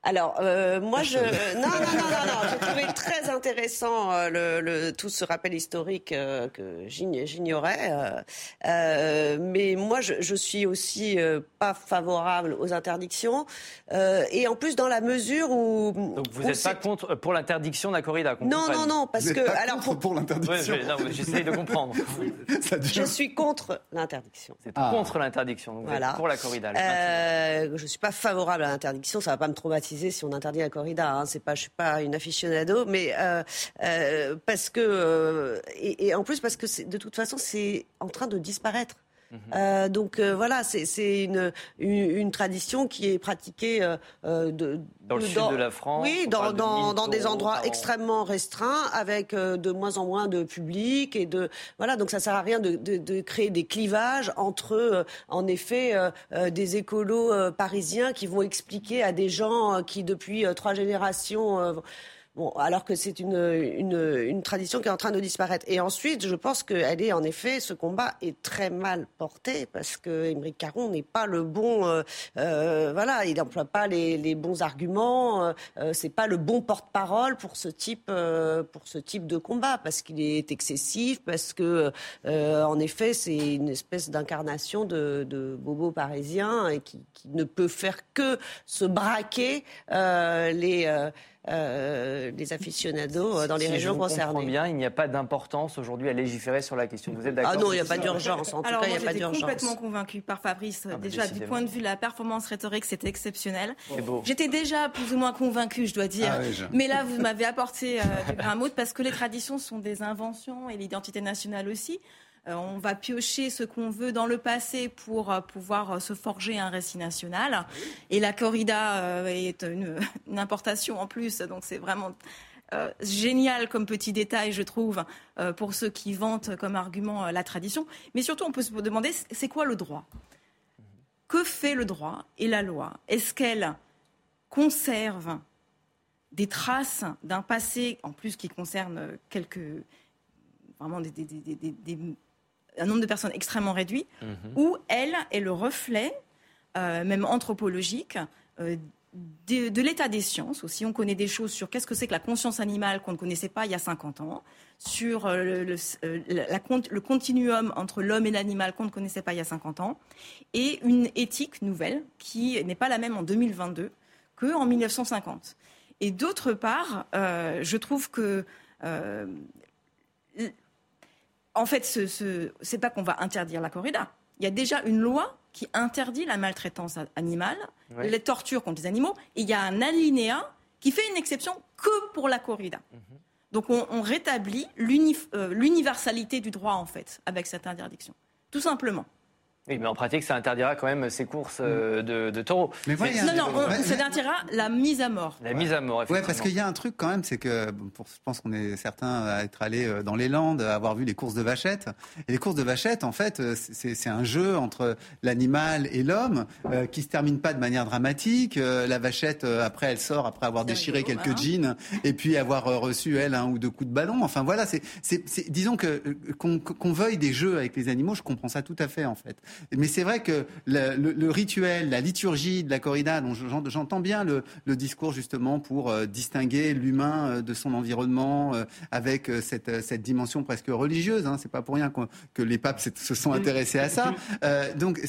Speaker 2: Alors, euh, moi, je... Non, non, non, non, non. J'ai trouvé très intéressant euh, le, le, tout ce rappel historique euh, que j'ignorais. Euh, mais moi, je, je suis aussi pas favorable aux interdictions. et en plus, dans la mesure où...
Speaker 1: Donc, vous n'êtes pas contre pour l'interdiction de la corrida
Speaker 2: Non, non, non, parce
Speaker 6: vous
Speaker 2: que...
Speaker 6: Pas alors, contre pour l'interdiction
Speaker 1: ouais, J'essaie de comprendre.
Speaker 2: je suis contre l'interdiction.
Speaker 1: C'est ah. contre l'interdiction, donc voilà. pour la corrida.
Speaker 2: je suis pas favorable à l'interdiction, ça va pas me traumatiser si on interdit la corrida. Hein. C'est pas, je suis pas une aficionado, mais euh, euh, parce que euh, et, en plus parce que de toute façon c'est en train de disparaître. Mhm. donc voilà, c'est une, une, tradition qui est pratiquée
Speaker 1: de, dans le sud de la France.
Speaker 2: Oui, dans, dans, dans des endroits extrêmement restreints, avec de moins en moins de public et de voilà. Donc ça sert à rien de, de, de créer des clivages entre, en effet, des écolos parisiens qui vont expliquer à des gens qui depuis trois générations Bon, alors que c'est une, tradition qui est en train de disparaître. Et ensuite, je pense qu'elle est en effet, ce combat est très mal porté parce que Émeric Caron n'est pas le bon, euh, euh, voilà, il n'emploie pas les, bons arguments, euh, c'est pas le bon porte-parole pour ce type, pour de combat parce qu'il est excessif, parce que en effet, c'est une espèce d'incarnation de, bobo parisien et qui, ne peut faire que se braquer les euh, les aficionados euh, dans les régions concernées.
Speaker 1: bien, il n'y a pas d'importance aujourd'hui à légiférer sur la question. Vous êtes d'accord
Speaker 2: Ah non, il n'y a pas d'urgence. En tout
Speaker 4: Alors,
Speaker 2: cas, il n'y a pas
Speaker 4: d'urgence. complètement convaincu par Fabrice. Ah, déjà, du point de vue de la performance rhétorique, c'était exceptionnel. J'étais déjà plus ou moins convaincu, je dois dire. Ah Mais là, vous m'avez apporté euh, du grain parce que les traditions sont des inventions et l'identité nationale aussi. Euh, on va piocher ce qu'on veut dans le passé pour euh, pouvoir euh, se forger un récit national. Et la corrida est une, importation en plus, donc c'est vraiment génial comme petit détail, je trouve, pour ceux qui vantent comme argument la tradition. Mais surtout, on peut se demander, c'est quoi le droit? Que fait le droit et la loi? Est-ce qu'elle conserve des traces d'un passé, en plus qui concerne quelques vraiment des, un nombre de personnes extrêmement réduit, mhm. où elle est le reflet, euh, même anthropologique, euh, de, l'état des sciences aussi. On connaît des choses sur qu'est-ce que c'est que la conscience animale qu'on ne connaissait pas il y a 50 ans, sur euh, le, le, continuum entre l'homme et l'animal qu'on ne connaissait pas il y a 50 ans, et une éthique nouvelle qui n'est pas la même en 2022 qu'en 1950. Et d'autre part, je trouve que en fait, ce, n'est pas qu'on va interdire la corrida. Il y a déjà une loi qui interdit la maltraitance animale, les tortures contre les animaux, et il y a un alinéa qui fait une exception que pour la corrida. Mhm. Donc on, rétablit euh, l'universalité du droit, en fait, avec cette interdiction. Tout simplement.
Speaker 1: Oui, mais en pratique, ça interdira quand même ces courses euh, de, taureaux.
Speaker 4: Mais non, non, ça interdira la mise à mort.
Speaker 1: La mise à mort, effectivement.
Speaker 6: Oui, parce qu'il y a un truc quand même, c'est que pour, je pense qu'on est certains à être allés euh, dans les Landes, à avoir vu les courses de vachettes. Et les courses de vachettes, en fait, euh, c'est un jeu entre l'animal et l'homme qui se termine pas de manière dramatique. la vachette, après, elle sort après avoir déchiré quelques hein. jeans et puis avoir reçu, elle, un ou deux coups de ballon. Enfin, voilà, c'est, disons que qu'on veuille des jeux avec les animaux, je comprends ça tout à fait, en fait. Mais c'est vrai que le, rituel, la liturgie de la corrida, dont j'entends bien le, discours justement pour euh, distinguer l'humain euh, de son environnement euh, avec cette, cette, dimension presque religieuse. Hein, c'est pas pour rien que les papes se sont intéressés à ça. donc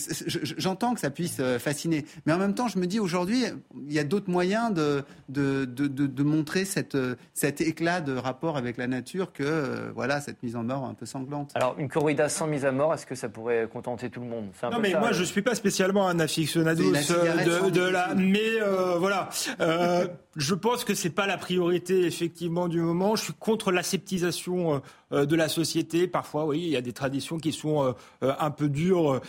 Speaker 6: j'entends que ça puisse fasciner, mais en même temps, je me dis aujourd'hui, il y a d'autres moyens de, de, de, de, montrer cette, cet éclat de rapport avec la nature que voilà cette mise en mort un peu sanglante.
Speaker 1: Alors une corrida sans mise à mort, est-ce que ça pourrait contenter tout le monde?
Speaker 3: Non, mais moi, je suis pas spécialement un aficionado de, de, la. Mais euh, voilà, euh, je pense que c'est pas la priorité effectivement du moment. Je suis contre l'aseptisation euh, euh, de la société. Parfois, oui, il y a des traditions qui sont euh, euh, un peu dures.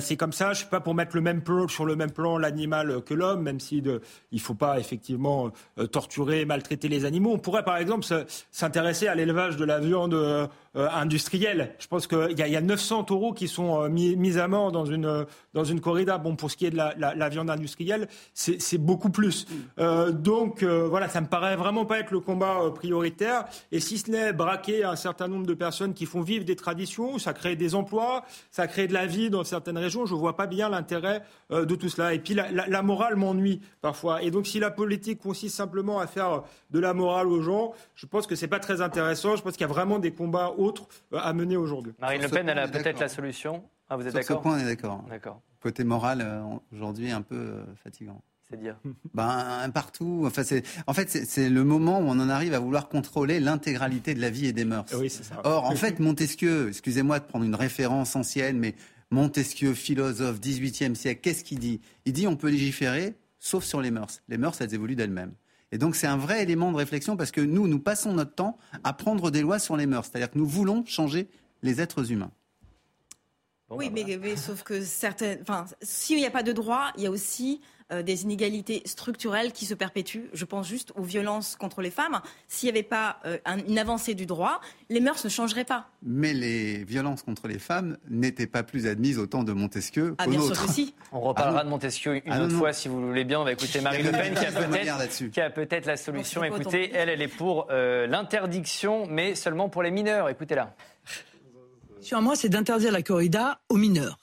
Speaker 3: c'est comme ça. Je suis pas pour mettre le même plan, sur le même plan l'animal que l'homme, même si de, il faut pas effectivement torturer, maltraiter les animaux. On pourrait, par exemple, s'intéresser à l'élevage de la viande industrielle. Je pense qu'il y, y, a 900 taureaux qui sont mis, à mort dans une dans une corrida. Bon, pour ce qui est de la, la, viande industrielle, c'est beaucoup plus. donc voilà, ça me paraît vraiment pas être le combat prioritaire. Et si ce n'est braquer un certain nombre de personnes qui font vivre des traditions, ça crée des emplois, ça crée de la vie dans certaines régions. Je ne vois pas bien l'intérêt euh, de tout cela. Et puis la, morale m'ennuie parfois. Et donc si la politique consiste simplement à faire de la morale aux gens, je pense que ce n'est pas très intéressant. Je pense qu'il y a vraiment des combats autres euh, à mener aujourd'hui.
Speaker 1: Marine Le Pen, elle a peut-être la solution. Ah, vous êtes d'accord
Speaker 6: Sur ce point, on est d'accord. Côté moral, euh, aujourd'hui, un peu fatigant.
Speaker 1: C'est-à-dire
Speaker 6: ben, Partout. Enfin, en fait, c'est le moment où on en arrive à vouloir contrôler l'intégralité de la vie et des mœurs.
Speaker 3: Oui, ça.
Speaker 6: Or, en fait, Montesquieu, excusez-moi de prendre une référence ancienne, mais Montesquieu, philosophe, 18e siècle, qu'est-ce qu'il dit? Il dit on peut légiférer, sauf sur les mœurs. Les mœurs, elles évoluent d'elles-mêmes. Et donc, c'est un vrai élément de réflexion parce que nous, nous passons notre temps à prendre des lois sur les mœurs. C'est-à-dire que nous voulons changer les êtres humains.
Speaker 4: oui, bah, mais, sauf que certaines, enfin, s'il n'y a pas de droit, il y a aussi euh, des inégalités structurelles qui se perpétuent. Je pense juste aux violences contre les femmes. S'il n'y avait pas euh, une avancée du droit, les mœurs ne changeraient pas.
Speaker 6: Mais les violences contre les femmes n'étaient pas plus admises au temps de Montesquieu
Speaker 4: ah, bien sûr que si.
Speaker 1: On reparlera ah de Montesquieu une ah, autre fois si vous voulez bien. On va écenter Marine Le Pen qui a peut-être la solution. Écoutez, elle, elle est pour euh, l'interdiction, mais seulement pour les mineurs. Écoutez-la.
Speaker 13: Sur moi, c'est d'interdire la corrida aux mineurs.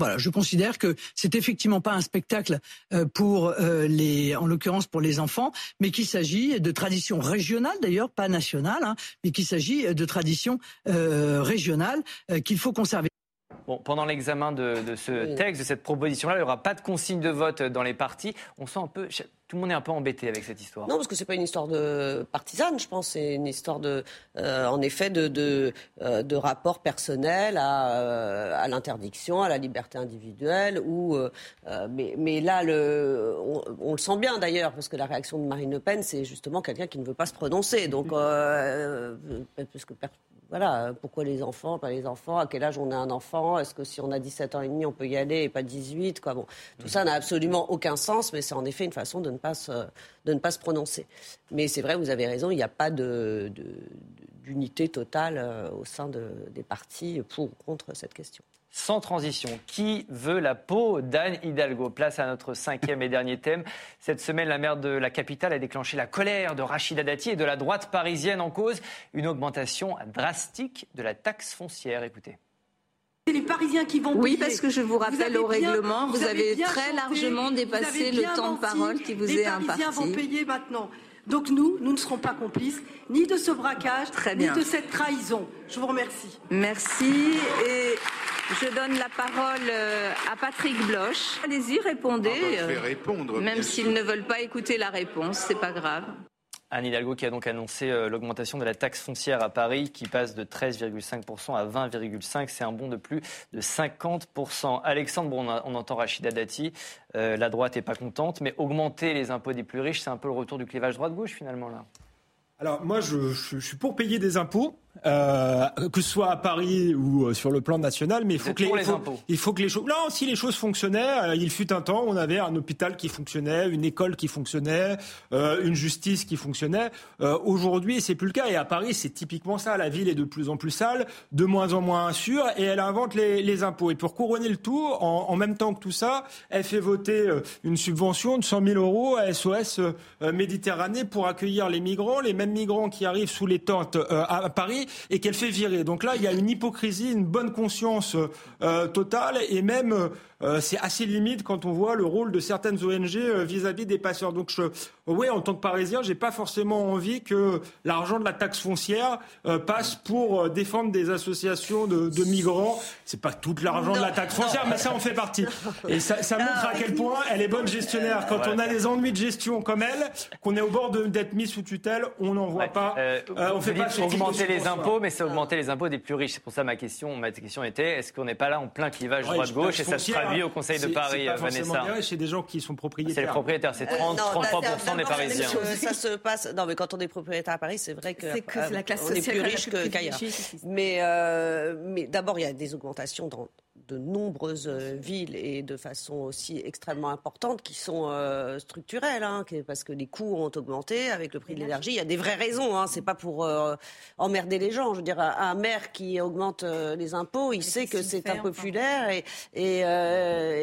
Speaker 13: Voilà, je considère que c'est effectivement pas un spectacle euh, pour euh, les, en l'occurrence pour les enfants, mais qu'il s'agit de traditions régionales d'ailleurs, pas nationales, hein, mais qu'il s'agit de traditions euh, régionales qu'il faut conserver.
Speaker 1: Bon, pendant l'examen de, ce texte, de cette proposition-là, il n'y aura pas de consigne de vote dans les partis. On sent un peu, tout le monde est un peu embêté avec cette histoire.
Speaker 2: Non, parce que c'est pas une histoire de partisane, je pense. C'est une histoire de, euh, en effet, de, de, euh, de rapport personnel à, euh, à l'interdiction, à la liberté individuelle. Ou, mais, mais, là, le, on, le sent bien d'ailleurs, parce que la réaction de Marine Le Pen, c'est justement quelqu'un qui ne veut pas se prononcer. Donc, parce que voilà, pourquoi les enfants, pas les enfants, à quel âge on a un enfant, est-ce que si on a 17 ans et demi, on peut y aller et pas 18, quoi. Bon, tout ça n'a absolument aucun sens, mais c'est en effet une façon de ne de ne pas se prononcer. Mais c'est vrai, vous avez raison, il n'y a pas de, d'unité totale euh, au sein des partis pour ou contre cette question
Speaker 1: sans transition. Qui veut la peau d'Anne Hidalgo? Place à notre cinquième et dernier thème. Cette semaine, la maire de la capitale a déclenché la colère de Rachida Dati et de la droite parisienne en cause une augmentation drastique de la taxe foncière. Écoutez.
Speaker 14: Les Parisiens qui vont
Speaker 15: Oui, parce que je vous rappelle au règlement, vous, avez, très largement dépassé le temps de parole qui vous est imparti.
Speaker 14: Les Parisiens vont payer maintenant. Donc nous, nous ne serons pas complices ni de ce braquage, ni de cette trahison. Je vous remercie.
Speaker 15: Merci. Et je donne la parole euh, à Patrick Bloch. Allez-y, répondez.
Speaker 10: Ah bah, répondre.
Speaker 15: Même s'ils ne veulent pas écouter la réponse, c'est pas grave.
Speaker 1: Anne Hidalgo qui a donc annoncé euh, l'augmentation de la taxe foncière à Paris qui passe de 13,5% à 20,5%. C'est un bond de plus de 50%. Alexandre, bon, on, entend Rachida Dati, euh, la droite n'est pas contente, mais augmenter les impôts des plus riches, c'est un peu le retour du clivage droite-gauche finalement là?
Speaker 3: Alors moi, je, suis pour payer des impôts, euh, que ce soit à Paris ou euh, sur le plan national, mais il faut que les, il faut que les choses. Non, si les choses fonctionnaient, euh, il fut un temps, on avait un hôpital qui fonctionnait, une école qui fonctionnait, une justice qui fonctionnait. Aujourd'hui, c'est plus le cas. Et à Paris, c'est typiquement ça. La ville est de plus en plus sale, de moins en moins sûre, et elle invente les, impôts. Et pour couronner le tout, en, même temps que tout ça, elle fait voter une subvention de 100 000 euros à SOS Méditerranée pour accueillir les migrants, les mêmes migrants qui arrivent sous les tentes à Paris et qu'elle fait virer. Donc là, il y a une hypocrisie, une bonne conscience euh, totale et même euh, c'est assez limite quand on voit le rôle de certaines ONG euh, vis-à-vis des passeurs. Donc, je, oui, en tant que Parisien, j'ai pas forcément envie que l'argent de la taxe foncière euh, passe pour défendre des associations de, de migrants. C'est pas tout l'argent de la taxe foncière, mais ça en fait partie. Et ça, ça montre à quel point elle est bonne gestionnaire. Quand on a des ennuis de gestion comme elle, qu'on est au bord d'être mis sous tutelle, on n'en voit pas.
Speaker 1: on fait pas augmenter les impôts, mais c'est augmenter les impôts des plus riches. C'est pour ça ma question, ma question était est-ce qu'on n'est pas là en plein clivage droite-gauche et ça se au Conseil de Paris,
Speaker 3: pas
Speaker 1: Vanessa.
Speaker 3: C'est des gens qui sont propriétaires.
Speaker 1: C'est les propriétaires, c'est 30, 33% des Parisiens.
Speaker 2: Ça se passe. Non, mais quand on est propriétaire à Paris, c'est vrai que, que la classe on est plus riche qu'ailleurs. Mais, euh, mais d'abord, il y a des augmentations dans de nombreuses euh, villes et de façon aussi extrêmement importante qui sont euh, structurelles, hein, parce que les coûts ont augmenté avec le prix de l'énergie. Il y a des vraies raisons, hein, c'est pas pour euh, emmerder les gens. Je veux dire, un maire qui augmente les impôts, il sait que c'est impopulaire et, et,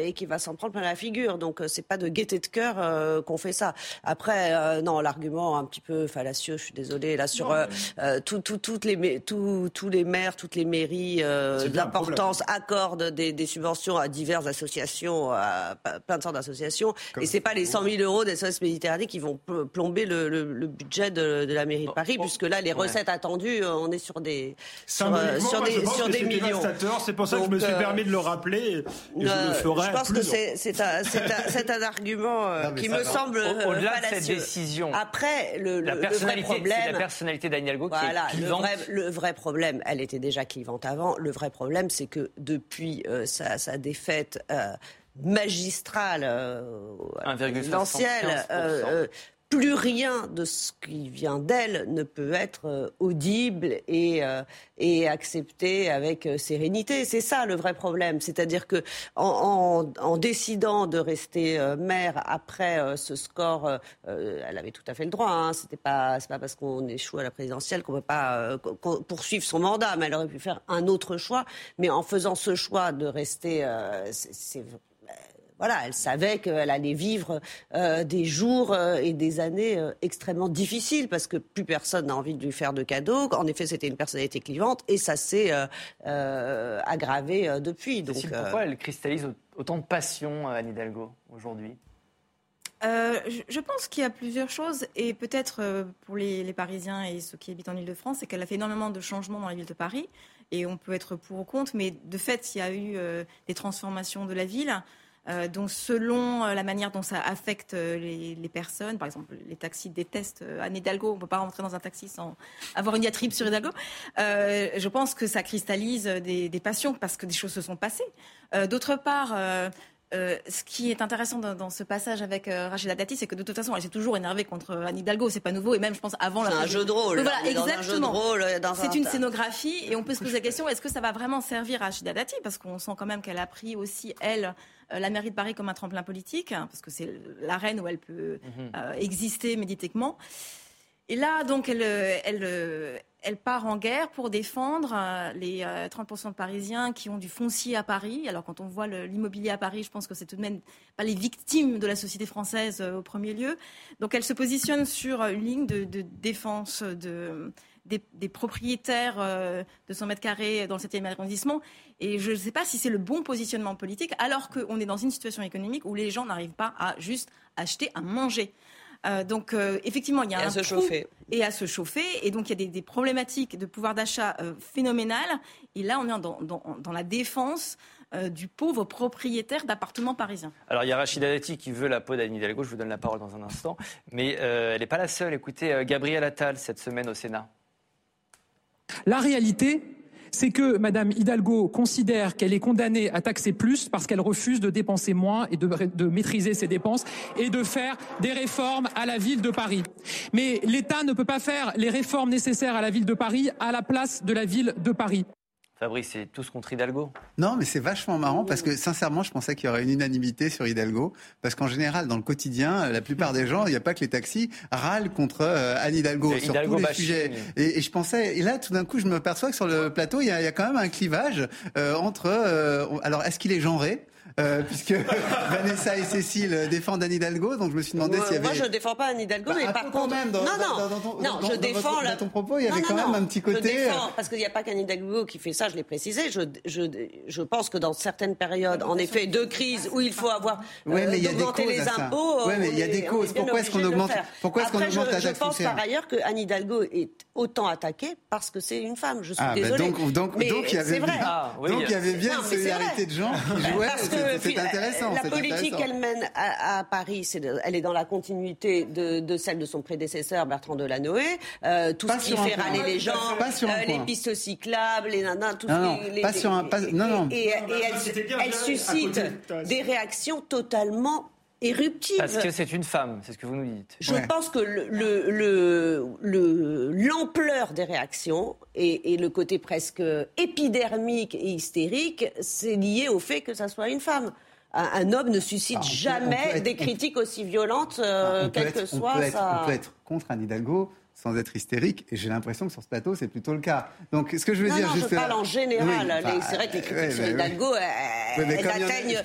Speaker 2: et qui va s'en prendre plein la figure. Donc c'est pas de gaieté de cœur qu'on fait ça. Après, non, l'argument un petit peu fallacieux, je suis désolée, là sur tout, tout, toutes les, tous les maires, toutes les mairies d'importance accordent des, subventions à diverses associations, à plein de sortes d'associations. Et c'est pas les 100 000 euros des SOS Méditerranée qui vont plomber le, budget de, la mairie de Paris, puisque là, les recettes attendues, euh, on est sur des, sur,
Speaker 3: euh, des, sur des millions. C'est pour ça que je me suis euh, permis de le rappeler. Et je le ferai
Speaker 2: Je pense que c'est un, argument qui me semble
Speaker 1: au-delà de cette décision.
Speaker 2: Après, le, la vrai problème,
Speaker 1: la personnalité d'Anne Hidalgo voilà, qui est
Speaker 2: le vrai, le vrai problème, elle était déjà clivante avant. Le vrai problème, c'est que depuis euh, sa, défaite euh, magistrale euh, plus rien de ce qui vient d'elle ne peut être euh, audible et, euh, et accepté avec euh, sérénité. C'est ça le vrai problème. C'est-à-dire que en, en, décidant de rester maire après ce score, elle avait tout à fait le droit. Hein. C'était pas, c'est pas parce qu'on échoue à la présidentielle qu'on peut pas poursuivre son mandat, mais elle aurait pu faire un autre choix. Mais en faisant ce choix de rester, c'est voilà, elle savait qu'elle allait vivre euh, des jours euh, et des années euh, extrêmement difficiles parce que plus personne n'a envie de lui faire de cadeaux. En effet, c'était une personnalité clivante et ça s'est aggravé depuis.
Speaker 1: Donc, pourquoi elle cristallise autant de passion, Anne Hidalgo, aujourd'hui?
Speaker 4: Je pense qu'il y a plusieurs choses et peut-être pour les, les, Parisiens et ceux qui habitent en Ile-de-France, c'est qu'elle a fait énormément de changements dans la ville de Paris et on peut être pour ou contre, mais de fait, il y a eu des transformations de la ville. Euh, donc selon euh, la manière dont ça affecte euh, les, personnes, par exemple les taxis détestent Anne Hidalgo, on ne peut pas rentrer dans un taxi sans avoir une diatribe sur Hidalgo, je pense que ça cristallise des, passions parce que des choses se sont passées. D'autre part, ce qui est intéressant dans, ce passage avec Rachida Dati, c'est que de toute façon, elle s'est toujours énervée contre Anne Hidalgo. C'est pas nouveau, et même, je pense, avant
Speaker 2: la. C'est un jeu de rôle.
Speaker 4: Voilà, exactement. C'est une scénographie, et on peut se poser la question est-ce que ça va vraiment servir à Rachida Dati? Parce qu'on sent quand même qu'elle a pris aussi, elle, euh, la mairie de Paris comme un tremplin politique, hein, parce que c'est l'arène où elle peut mhm. euh, exister médiatiquement. Et là, donc, elle, euh, elle, part en guerre pour défendre les 30% de Parisiens qui ont du foncier à Paris. Alors, quand on voit l'immobilier à Paris, je pense que c'est tout de même pas les victimes de la société française au premier lieu. Donc, elle se positionne sur une ligne de, défense de, des, propriétaires euh, de 100 mètres carrés dans le 7e arrondissement. Et je ne sais pas si c'est le bon positionnement politique, alors qu'on est dans une situation économique où les gens n'arrivent pas à juste acheter à manger. Euh, donc euh, effectivement, il y a
Speaker 2: et
Speaker 4: un
Speaker 2: à se chauffer.
Speaker 4: et à se chauffer, et donc il y a des, problématiques de pouvoir d'achat phénoménales. Et là, on est dans, dans, la défense du pauvre propriétaire d'appartements parisiens.
Speaker 1: Alors il y a Rachida Dati qui veut la peau d'Anne Hidalgo, je vous donne la parole dans un instant, mais elle n'est pas la seule. Écoutez, Gabriel Attal cette semaine au Sénat.
Speaker 16: La réalité, c'est que Mme Hidalgo considère qu'elle est condamnée à taxer plus parce qu'elle refuse de dépenser moins et de, maîtriser ses dépenses et de faire des réformes à la ville de Paris. Mais l'État ne peut pas faire les réformes nécessaires à la ville de Paris à la place de la ville de Paris.
Speaker 1: Fabrice, c'est tous contre Hidalgo?
Speaker 6: Non, mais c'est vachement marrant parce que sincèrement, je pensais qu'il y aurait une unanimité sur Hidalgo. Parce qu'en général, dans le quotidien, la plupart des gens, il n'y a pas que les taxis, râlent contre euh, Anne Hidalgo sur tous les sujets. Et, je pensais, et là, tout d'un coup, je me perçois que sur le plateau, il y a, quand même un clivage euh, entre. Euh, alors, est-ce qu'il est genré? Euh, puisque Vanessa et Cécile défendent Anne Hidalgo, donc je me suis demandé s'il y avait.
Speaker 2: Moi, je ne défends pas Anne Hidalgo, mais bah, par contre.
Speaker 6: Même dans,
Speaker 2: non,
Speaker 6: non,
Speaker 2: dans, non, je défends.
Speaker 6: Dans ton propos, il y avait quand même un petit côté.
Speaker 2: Je défends, euh, parce qu'il n'y a pas qu'Anne Hidalgo qui fait ça, je l'ai précisé. Je, je, je pense que dans certaines périodes, en effet, de crise où il faut avoir.
Speaker 6: Oui, mais il y a des causes les impôts. Oui, mais il y a des causes. Pourquoi est-ce qu'on augmente, pourquoi est-ce qu'on augmente la taxe
Speaker 2: Je pense par ailleurs que Anne Hidalgo est autant attaquée parce que c'est une femme. Je suis
Speaker 6: ah,
Speaker 2: désolée.
Speaker 6: Donc, donc, il y avait bien, donc il y avait bien une solidarité de gens qui jouaient. C'est intéressant.
Speaker 2: La politique qu'elle mène à, Paris, elle est dans la continuité de, celle de son prédécesseur Bertrand Delanoë. Euh, tout ce qui fait râler les gens, euh, les pistes cyclables, les nanas, tout
Speaker 6: ce
Speaker 2: qui,
Speaker 6: pas sur un, non, non.
Speaker 2: Et, elle, suscite des réactions totalement
Speaker 1: Parce que c'est une femme, c'est ce que vous nous dites.
Speaker 2: Je pense que l'ampleur le, le, des réactions et, et, le côté presque épidermique et hystérique, c'est lié au fait que ça soit une femme. Un, homme ne suscite jamais des critiques aussi violentes, euh, quel que soit
Speaker 6: on
Speaker 2: peut, être,
Speaker 6: on peut être contre un Hidalgo sans être hystérique. Et j'ai l'impression que sur ce plateau, c'est plutôt le cas. Donc, ce que je veux dire,
Speaker 2: non,
Speaker 6: juste...
Speaker 2: je parle en général. c'est vrai que les critiques sur Hidalgo, elles, atteignent.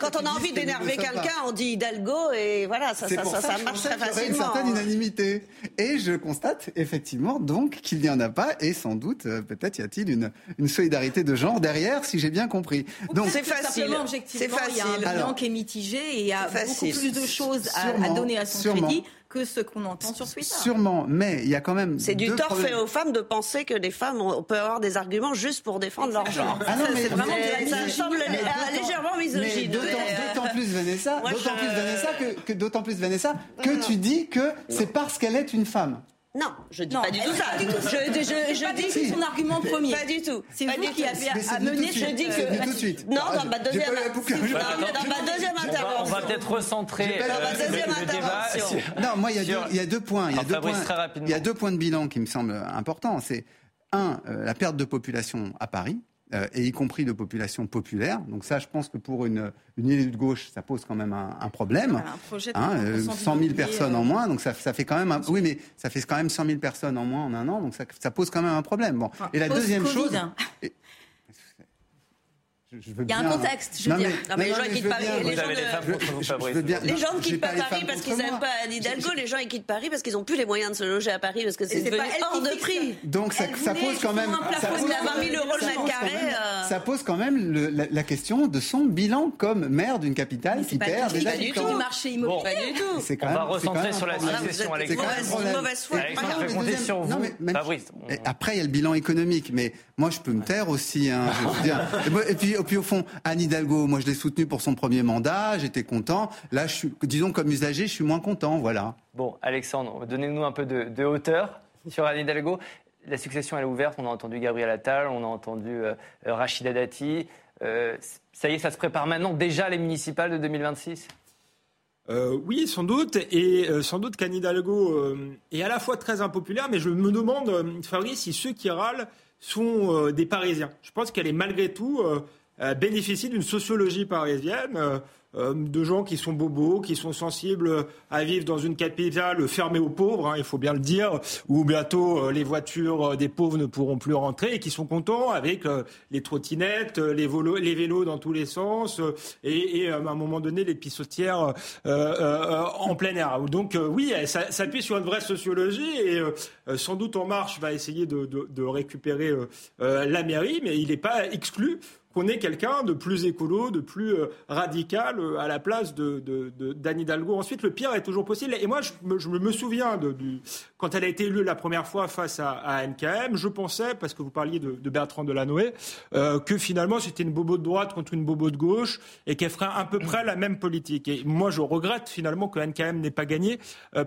Speaker 2: quand, on a envie d'énerver quelqu'un, on dit Hidalgo et voilà, ça, ça, ça, ça marche très facilement.
Speaker 6: une certaine unanimité. Et je constate effectivement donc qu'il n'y en a pas. Et sans doute, euh, peut-être y a-t-il une, une solidarité de genre derrière, si j'ai bien compris.
Speaker 4: Donc c'est facile. Objectivement, il y a un bilan qui est mitigé et il y a beaucoup plus de choses à, donner à son crédit que ce qu'on entend sur Twitter.
Speaker 6: Sûrement, mais il y a quand même.
Speaker 2: C'est du tort fait aux femmes de penser que les femmes, on peut avoir des arguments juste pour défendre leur genre.
Speaker 6: Ah non, mais,
Speaker 2: c'est vraiment ça semble légèrement misogyne.
Speaker 6: D'autant plus Vanessa, d'autant plus Vanessa que, d'autant plus Vanessa que tu dis que c'est parce qu'elle est une femme.
Speaker 2: Non, je dis pas du tout ça.
Speaker 4: Je, je, je dis c'est son argument premier.
Speaker 2: Pas du tout.
Speaker 4: C'est vous qui avez amené.
Speaker 2: Je dis que
Speaker 6: tout de suite.
Speaker 2: Non, dans ma deuxième. Dans ma deuxième intervention.
Speaker 1: On va peut-être recentrer le débat.
Speaker 6: Non, moi, il y a deux points. Il y a deux points. Il y a deux points de bilan qui me semblent importants. C'est un, la perte de population à Paris. Euh, et y compris de populations populaires. Donc ça, je pense que pour une, une élue de gauche, ça pose quand même un, un problème.
Speaker 4: un projet de
Speaker 6: hein, 100 000 personnes en moins, donc ça, ça fait quand même un, oui, mais ça fait quand même 100 000 personnes en moins en un an, donc ça, ça pose quand même un problème. Bon. et la deuxième chose. Et,
Speaker 4: il y a un contexte, je veux dire.
Speaker 2: non, mais les gens quittent Paris. Les gens, les gens ne quittent pas Paris parce qu'ils n'aiment pas Anne Hidalgo. Les gens ils quittent Paris parce qu'ils n'ont plus les moyens de se loger à Paris parce que c'est devenu hors de prix.
Speaker 6: Donc ça, ça pose quand même.
Speaker 2: Ça pose, 20 000 euros le mètre carré.
Speaker 6: Ça pose quand même la, question de son bilan comme maire d'une capitale qui perd des
Speaker 4: habitants. du marché immobilier.
Speaker 2: Pas du tout.
Speaker 1: On va recentrer sur la succession, Alexandre.
Speaker 2: Mauvaise foi.
Speaker 1: Sur vous.
Speaker 6: Après, il y a le bilan économique, mais moi, je peux me taire aussi. Et puis, au fond, Anne Hidalgo, moi je l'ai soutenu pour son premier mandat, j'étais content. Là, je suis, disons comme usager, je suis moins content, voilà.
Speaker 1: Bon, Alexandre, donnez-nous un peu de, hauteur sur Anne Hidalgo. La succession, elle est ouverte. On a entendu Gabriel Attal, on a entendu euh, Rachida Dati. Euh, ça y est, ça se prépare maintenant déjà les municipales de 2026
Speaker 3: euh, oui, sans doute, et sans doute qu'Anne Hidalgo est à la fois très impopulaire, mais je me demande, Fabrice, si ceux qui râlent sont des Parisiens. Je pense qu'elle est malgré tout euh, bénéficie d'une sociologie parisienne euh, euh, de gens qui sont bobos, qui sont sensibles à vivre dans une capitale fermée aux pauvres, hein, il faut bien le dire, où bientôt les voitures des pauvres ne pourront plus rentrer et qui sont contents avec les trottinettes, les, vélos dans tous les sens et, à un moment donné les pissotières en plein air. Donc oui, ça s'appuie sur une vraie sociologie et sans doute En Marche va essayer de, de, de récupérer la mairie, mais il n'est pas exclu qu'on ait quelqu'un de plus écolo, de plus euh, radical euh, à la place de, d'Anne Hidalgo. Ensuite, le pire est toujours possible. Et moi, je me, souviens de, du, quand elle a été élue la première fois face à, à NKM, je pensais, parce que vous parliez de, Bertrand Delanoë, euh, que finalement c'était une bobo de droite contre une bobo de gauche et qu'elle ferait à peu près la même politique. Et moi, je regrette finalement que NKM n'ait pas gagné,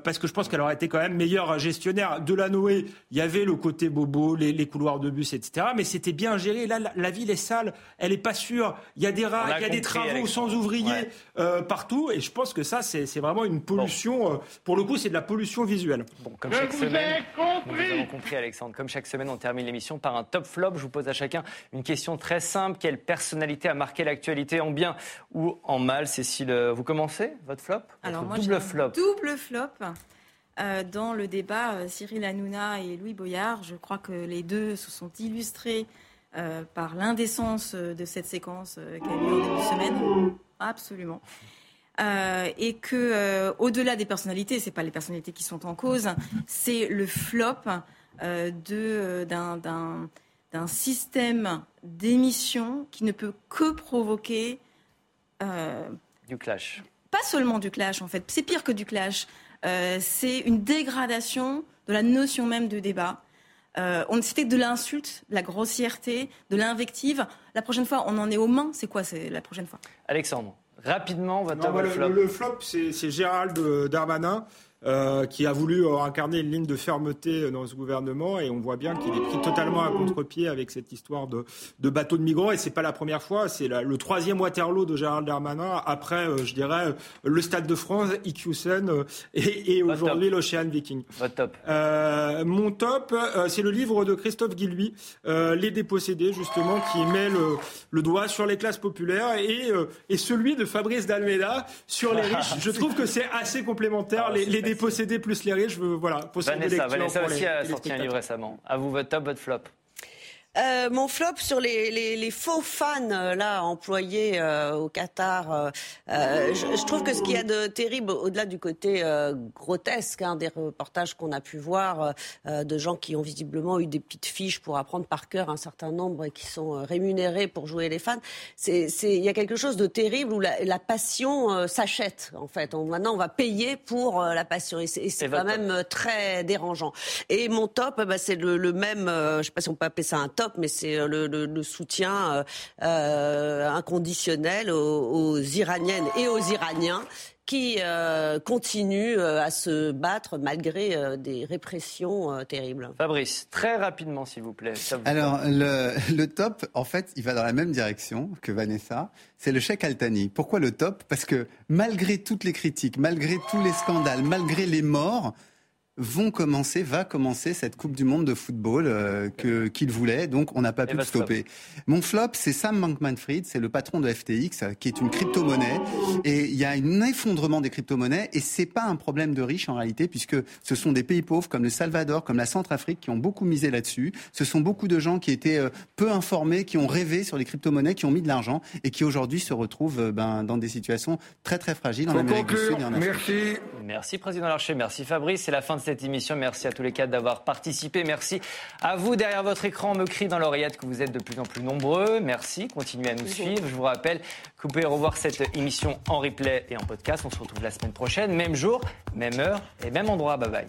Speaker 3: parce que je pense qu'elle aurait été quand même meilleure gestionnaire. Delanoë, il y avait le côté bobo, les, couloirs de bus, etc. Mais c'était bien géré. Là, la ville est sale elle n'est pas sûre. Il y a des rats, il y a des travaux sans ouvriers euh, partout. Et je pense que ça, c'est vraiment une pollution. Euh, pour le coup, c'est de la pollution visuelle.
Speaker 1: Bon, comme chaque semaine, nous avons compris, Alexandre. Comme chaque semaine, on termine l'émission par un top flop. Je vous pose à chacun une question très simple. Quelle personnalité a marqué l'actualité en bien ou en mal Cécile, euh, vous commencez votre flop?
Speaker 4: Alors, moi, double flop. Double flop. dans le débat, Cyril Hanouna et Louis Boyard, je crois que les deux se sont illustrés euh, par l'indécence euh, de cette séquence euh, qui a eu en début de semaine. Absolument. et que au-delà des personnalités, c'est pas les personnalités qui sont en cause, c'est le flop de d'un système d'émission qui ne peut que provoquer
Speaker 1: du clash.
Speaker 4: Pas seulement du clash en fait, c'est pire que du clash. c'est une dégradation de la notion même de débat. Euh, on c'était de l'insulte, de la grossièreté, de l'invective. La prochaine fois, on en est aux mains. C'est quoi c'est la prochaine fois?
Speaker 1: Alexandre, rapidement, votre
Speaker 3: non, flop. Le, le, flop, c'est Gérald Darmanin. Euh, qui a voulu incarner une ligne de fermeté dans ce gouvernement et on voit bien qu'il est pris totalement à contre-pied avec cette histoire de, de bateau de migrants et c'est pas la première fois, c'est le troisième Waterloo de Gérald Darmanin après, euh, je dirais, le Stade de France, IQSEN euh, et, et aujourd'hui l'Ocean Viking.
Speaker 1: Votre top
Speaker 3: Mon top, c'est le livre de Christophe Guilluy, Les dépossédés justement, qui met le, le doigt sur les classes populaires et, et celui de Fabrice Dalmeda sur les riches. Je trouve que c'est assez complémentaire. les, les posséder plus les riches. Voilà,
Speaker 1: Vanessa, Vanessa aussi a sorti un livre récemment. À vous, votre top, votre flop.
Speaker 2: Euh, mon flop sur les, les, les, faux fans euh, là employés euh, au Qatar, euh, je, je, trouve que ce qu'il y a de terrible, au-delà du côté grotesque hein, des reportages qu'on a pu voir de gens qui ont visiblement eu des petites fiches pour apprendre par cœur un certain nombre et qui sont rémunérés pour jouer les fans, c'est il y a quelque chose de terrible où la, la passion s'achète en fait. On, maintenant, on va payer pour la passion et c'est quand même très dérangeant. Et mon top, bah, c'est le, le, même, je sais pas si on peut appeler ça un top top, mais c'est le, soutien inconditionnel aux Iraniennes et aux Iraniens qui euh, continue euh, à se battre malgré euh, des répressions terribles.
Speaker 1: Fabrice, très rapidement, s'il vous plaît.
Speaker 6: Alors, le, le, top, en fait, il va dans la même direction que Vanessa. C'est le chèque Altani. Pourquoi le top? Parce que malgré toutes les critiques, malgré tous les scandales, malgré les morts, vont commencer, va commencer cette Coupe du Monde de football euh, que qu'il voulait. Donc, on n'a pas pu le stopper. Mon flop, c'est Sam Bankman-Fried, c'est le patron de FTX, qui est une crypto-monnaie. Et il y a un effondrement des crypto-monnaies. Et c'est pas un problème de riches en réalité, puisque ce sont des pays pauvres comme le Salvador, comme la Centrafrique, qui ont beaucoup misé là-dessus. Ce sont beaucoup de gens qui étaient euh, peu informés, qui ont rêvé sur les crypto-monnaies, qui ont mis de l'argent et qui aujourd'hui se retrouvent euh, ben, dans des situations très très fragiles en Amérique du Sud et en
Speaker 1: Afrique. Merci. Merci Président Larcher, merci Fabrice. C'est la fin de cette émission. Merci à tous les quatre d'avoir participé. Merci à vous derrière votre écran. On me crie dans l'oreillette que vous êtes de plus en plus nombreux. Merci. Continuez à nous suivre. Je vous rappelle que vous pouvez revoir cette émission en replay et en podcast. On se retrouve la semaine prochaine, même jour, même heure et même endroit. Bye bye.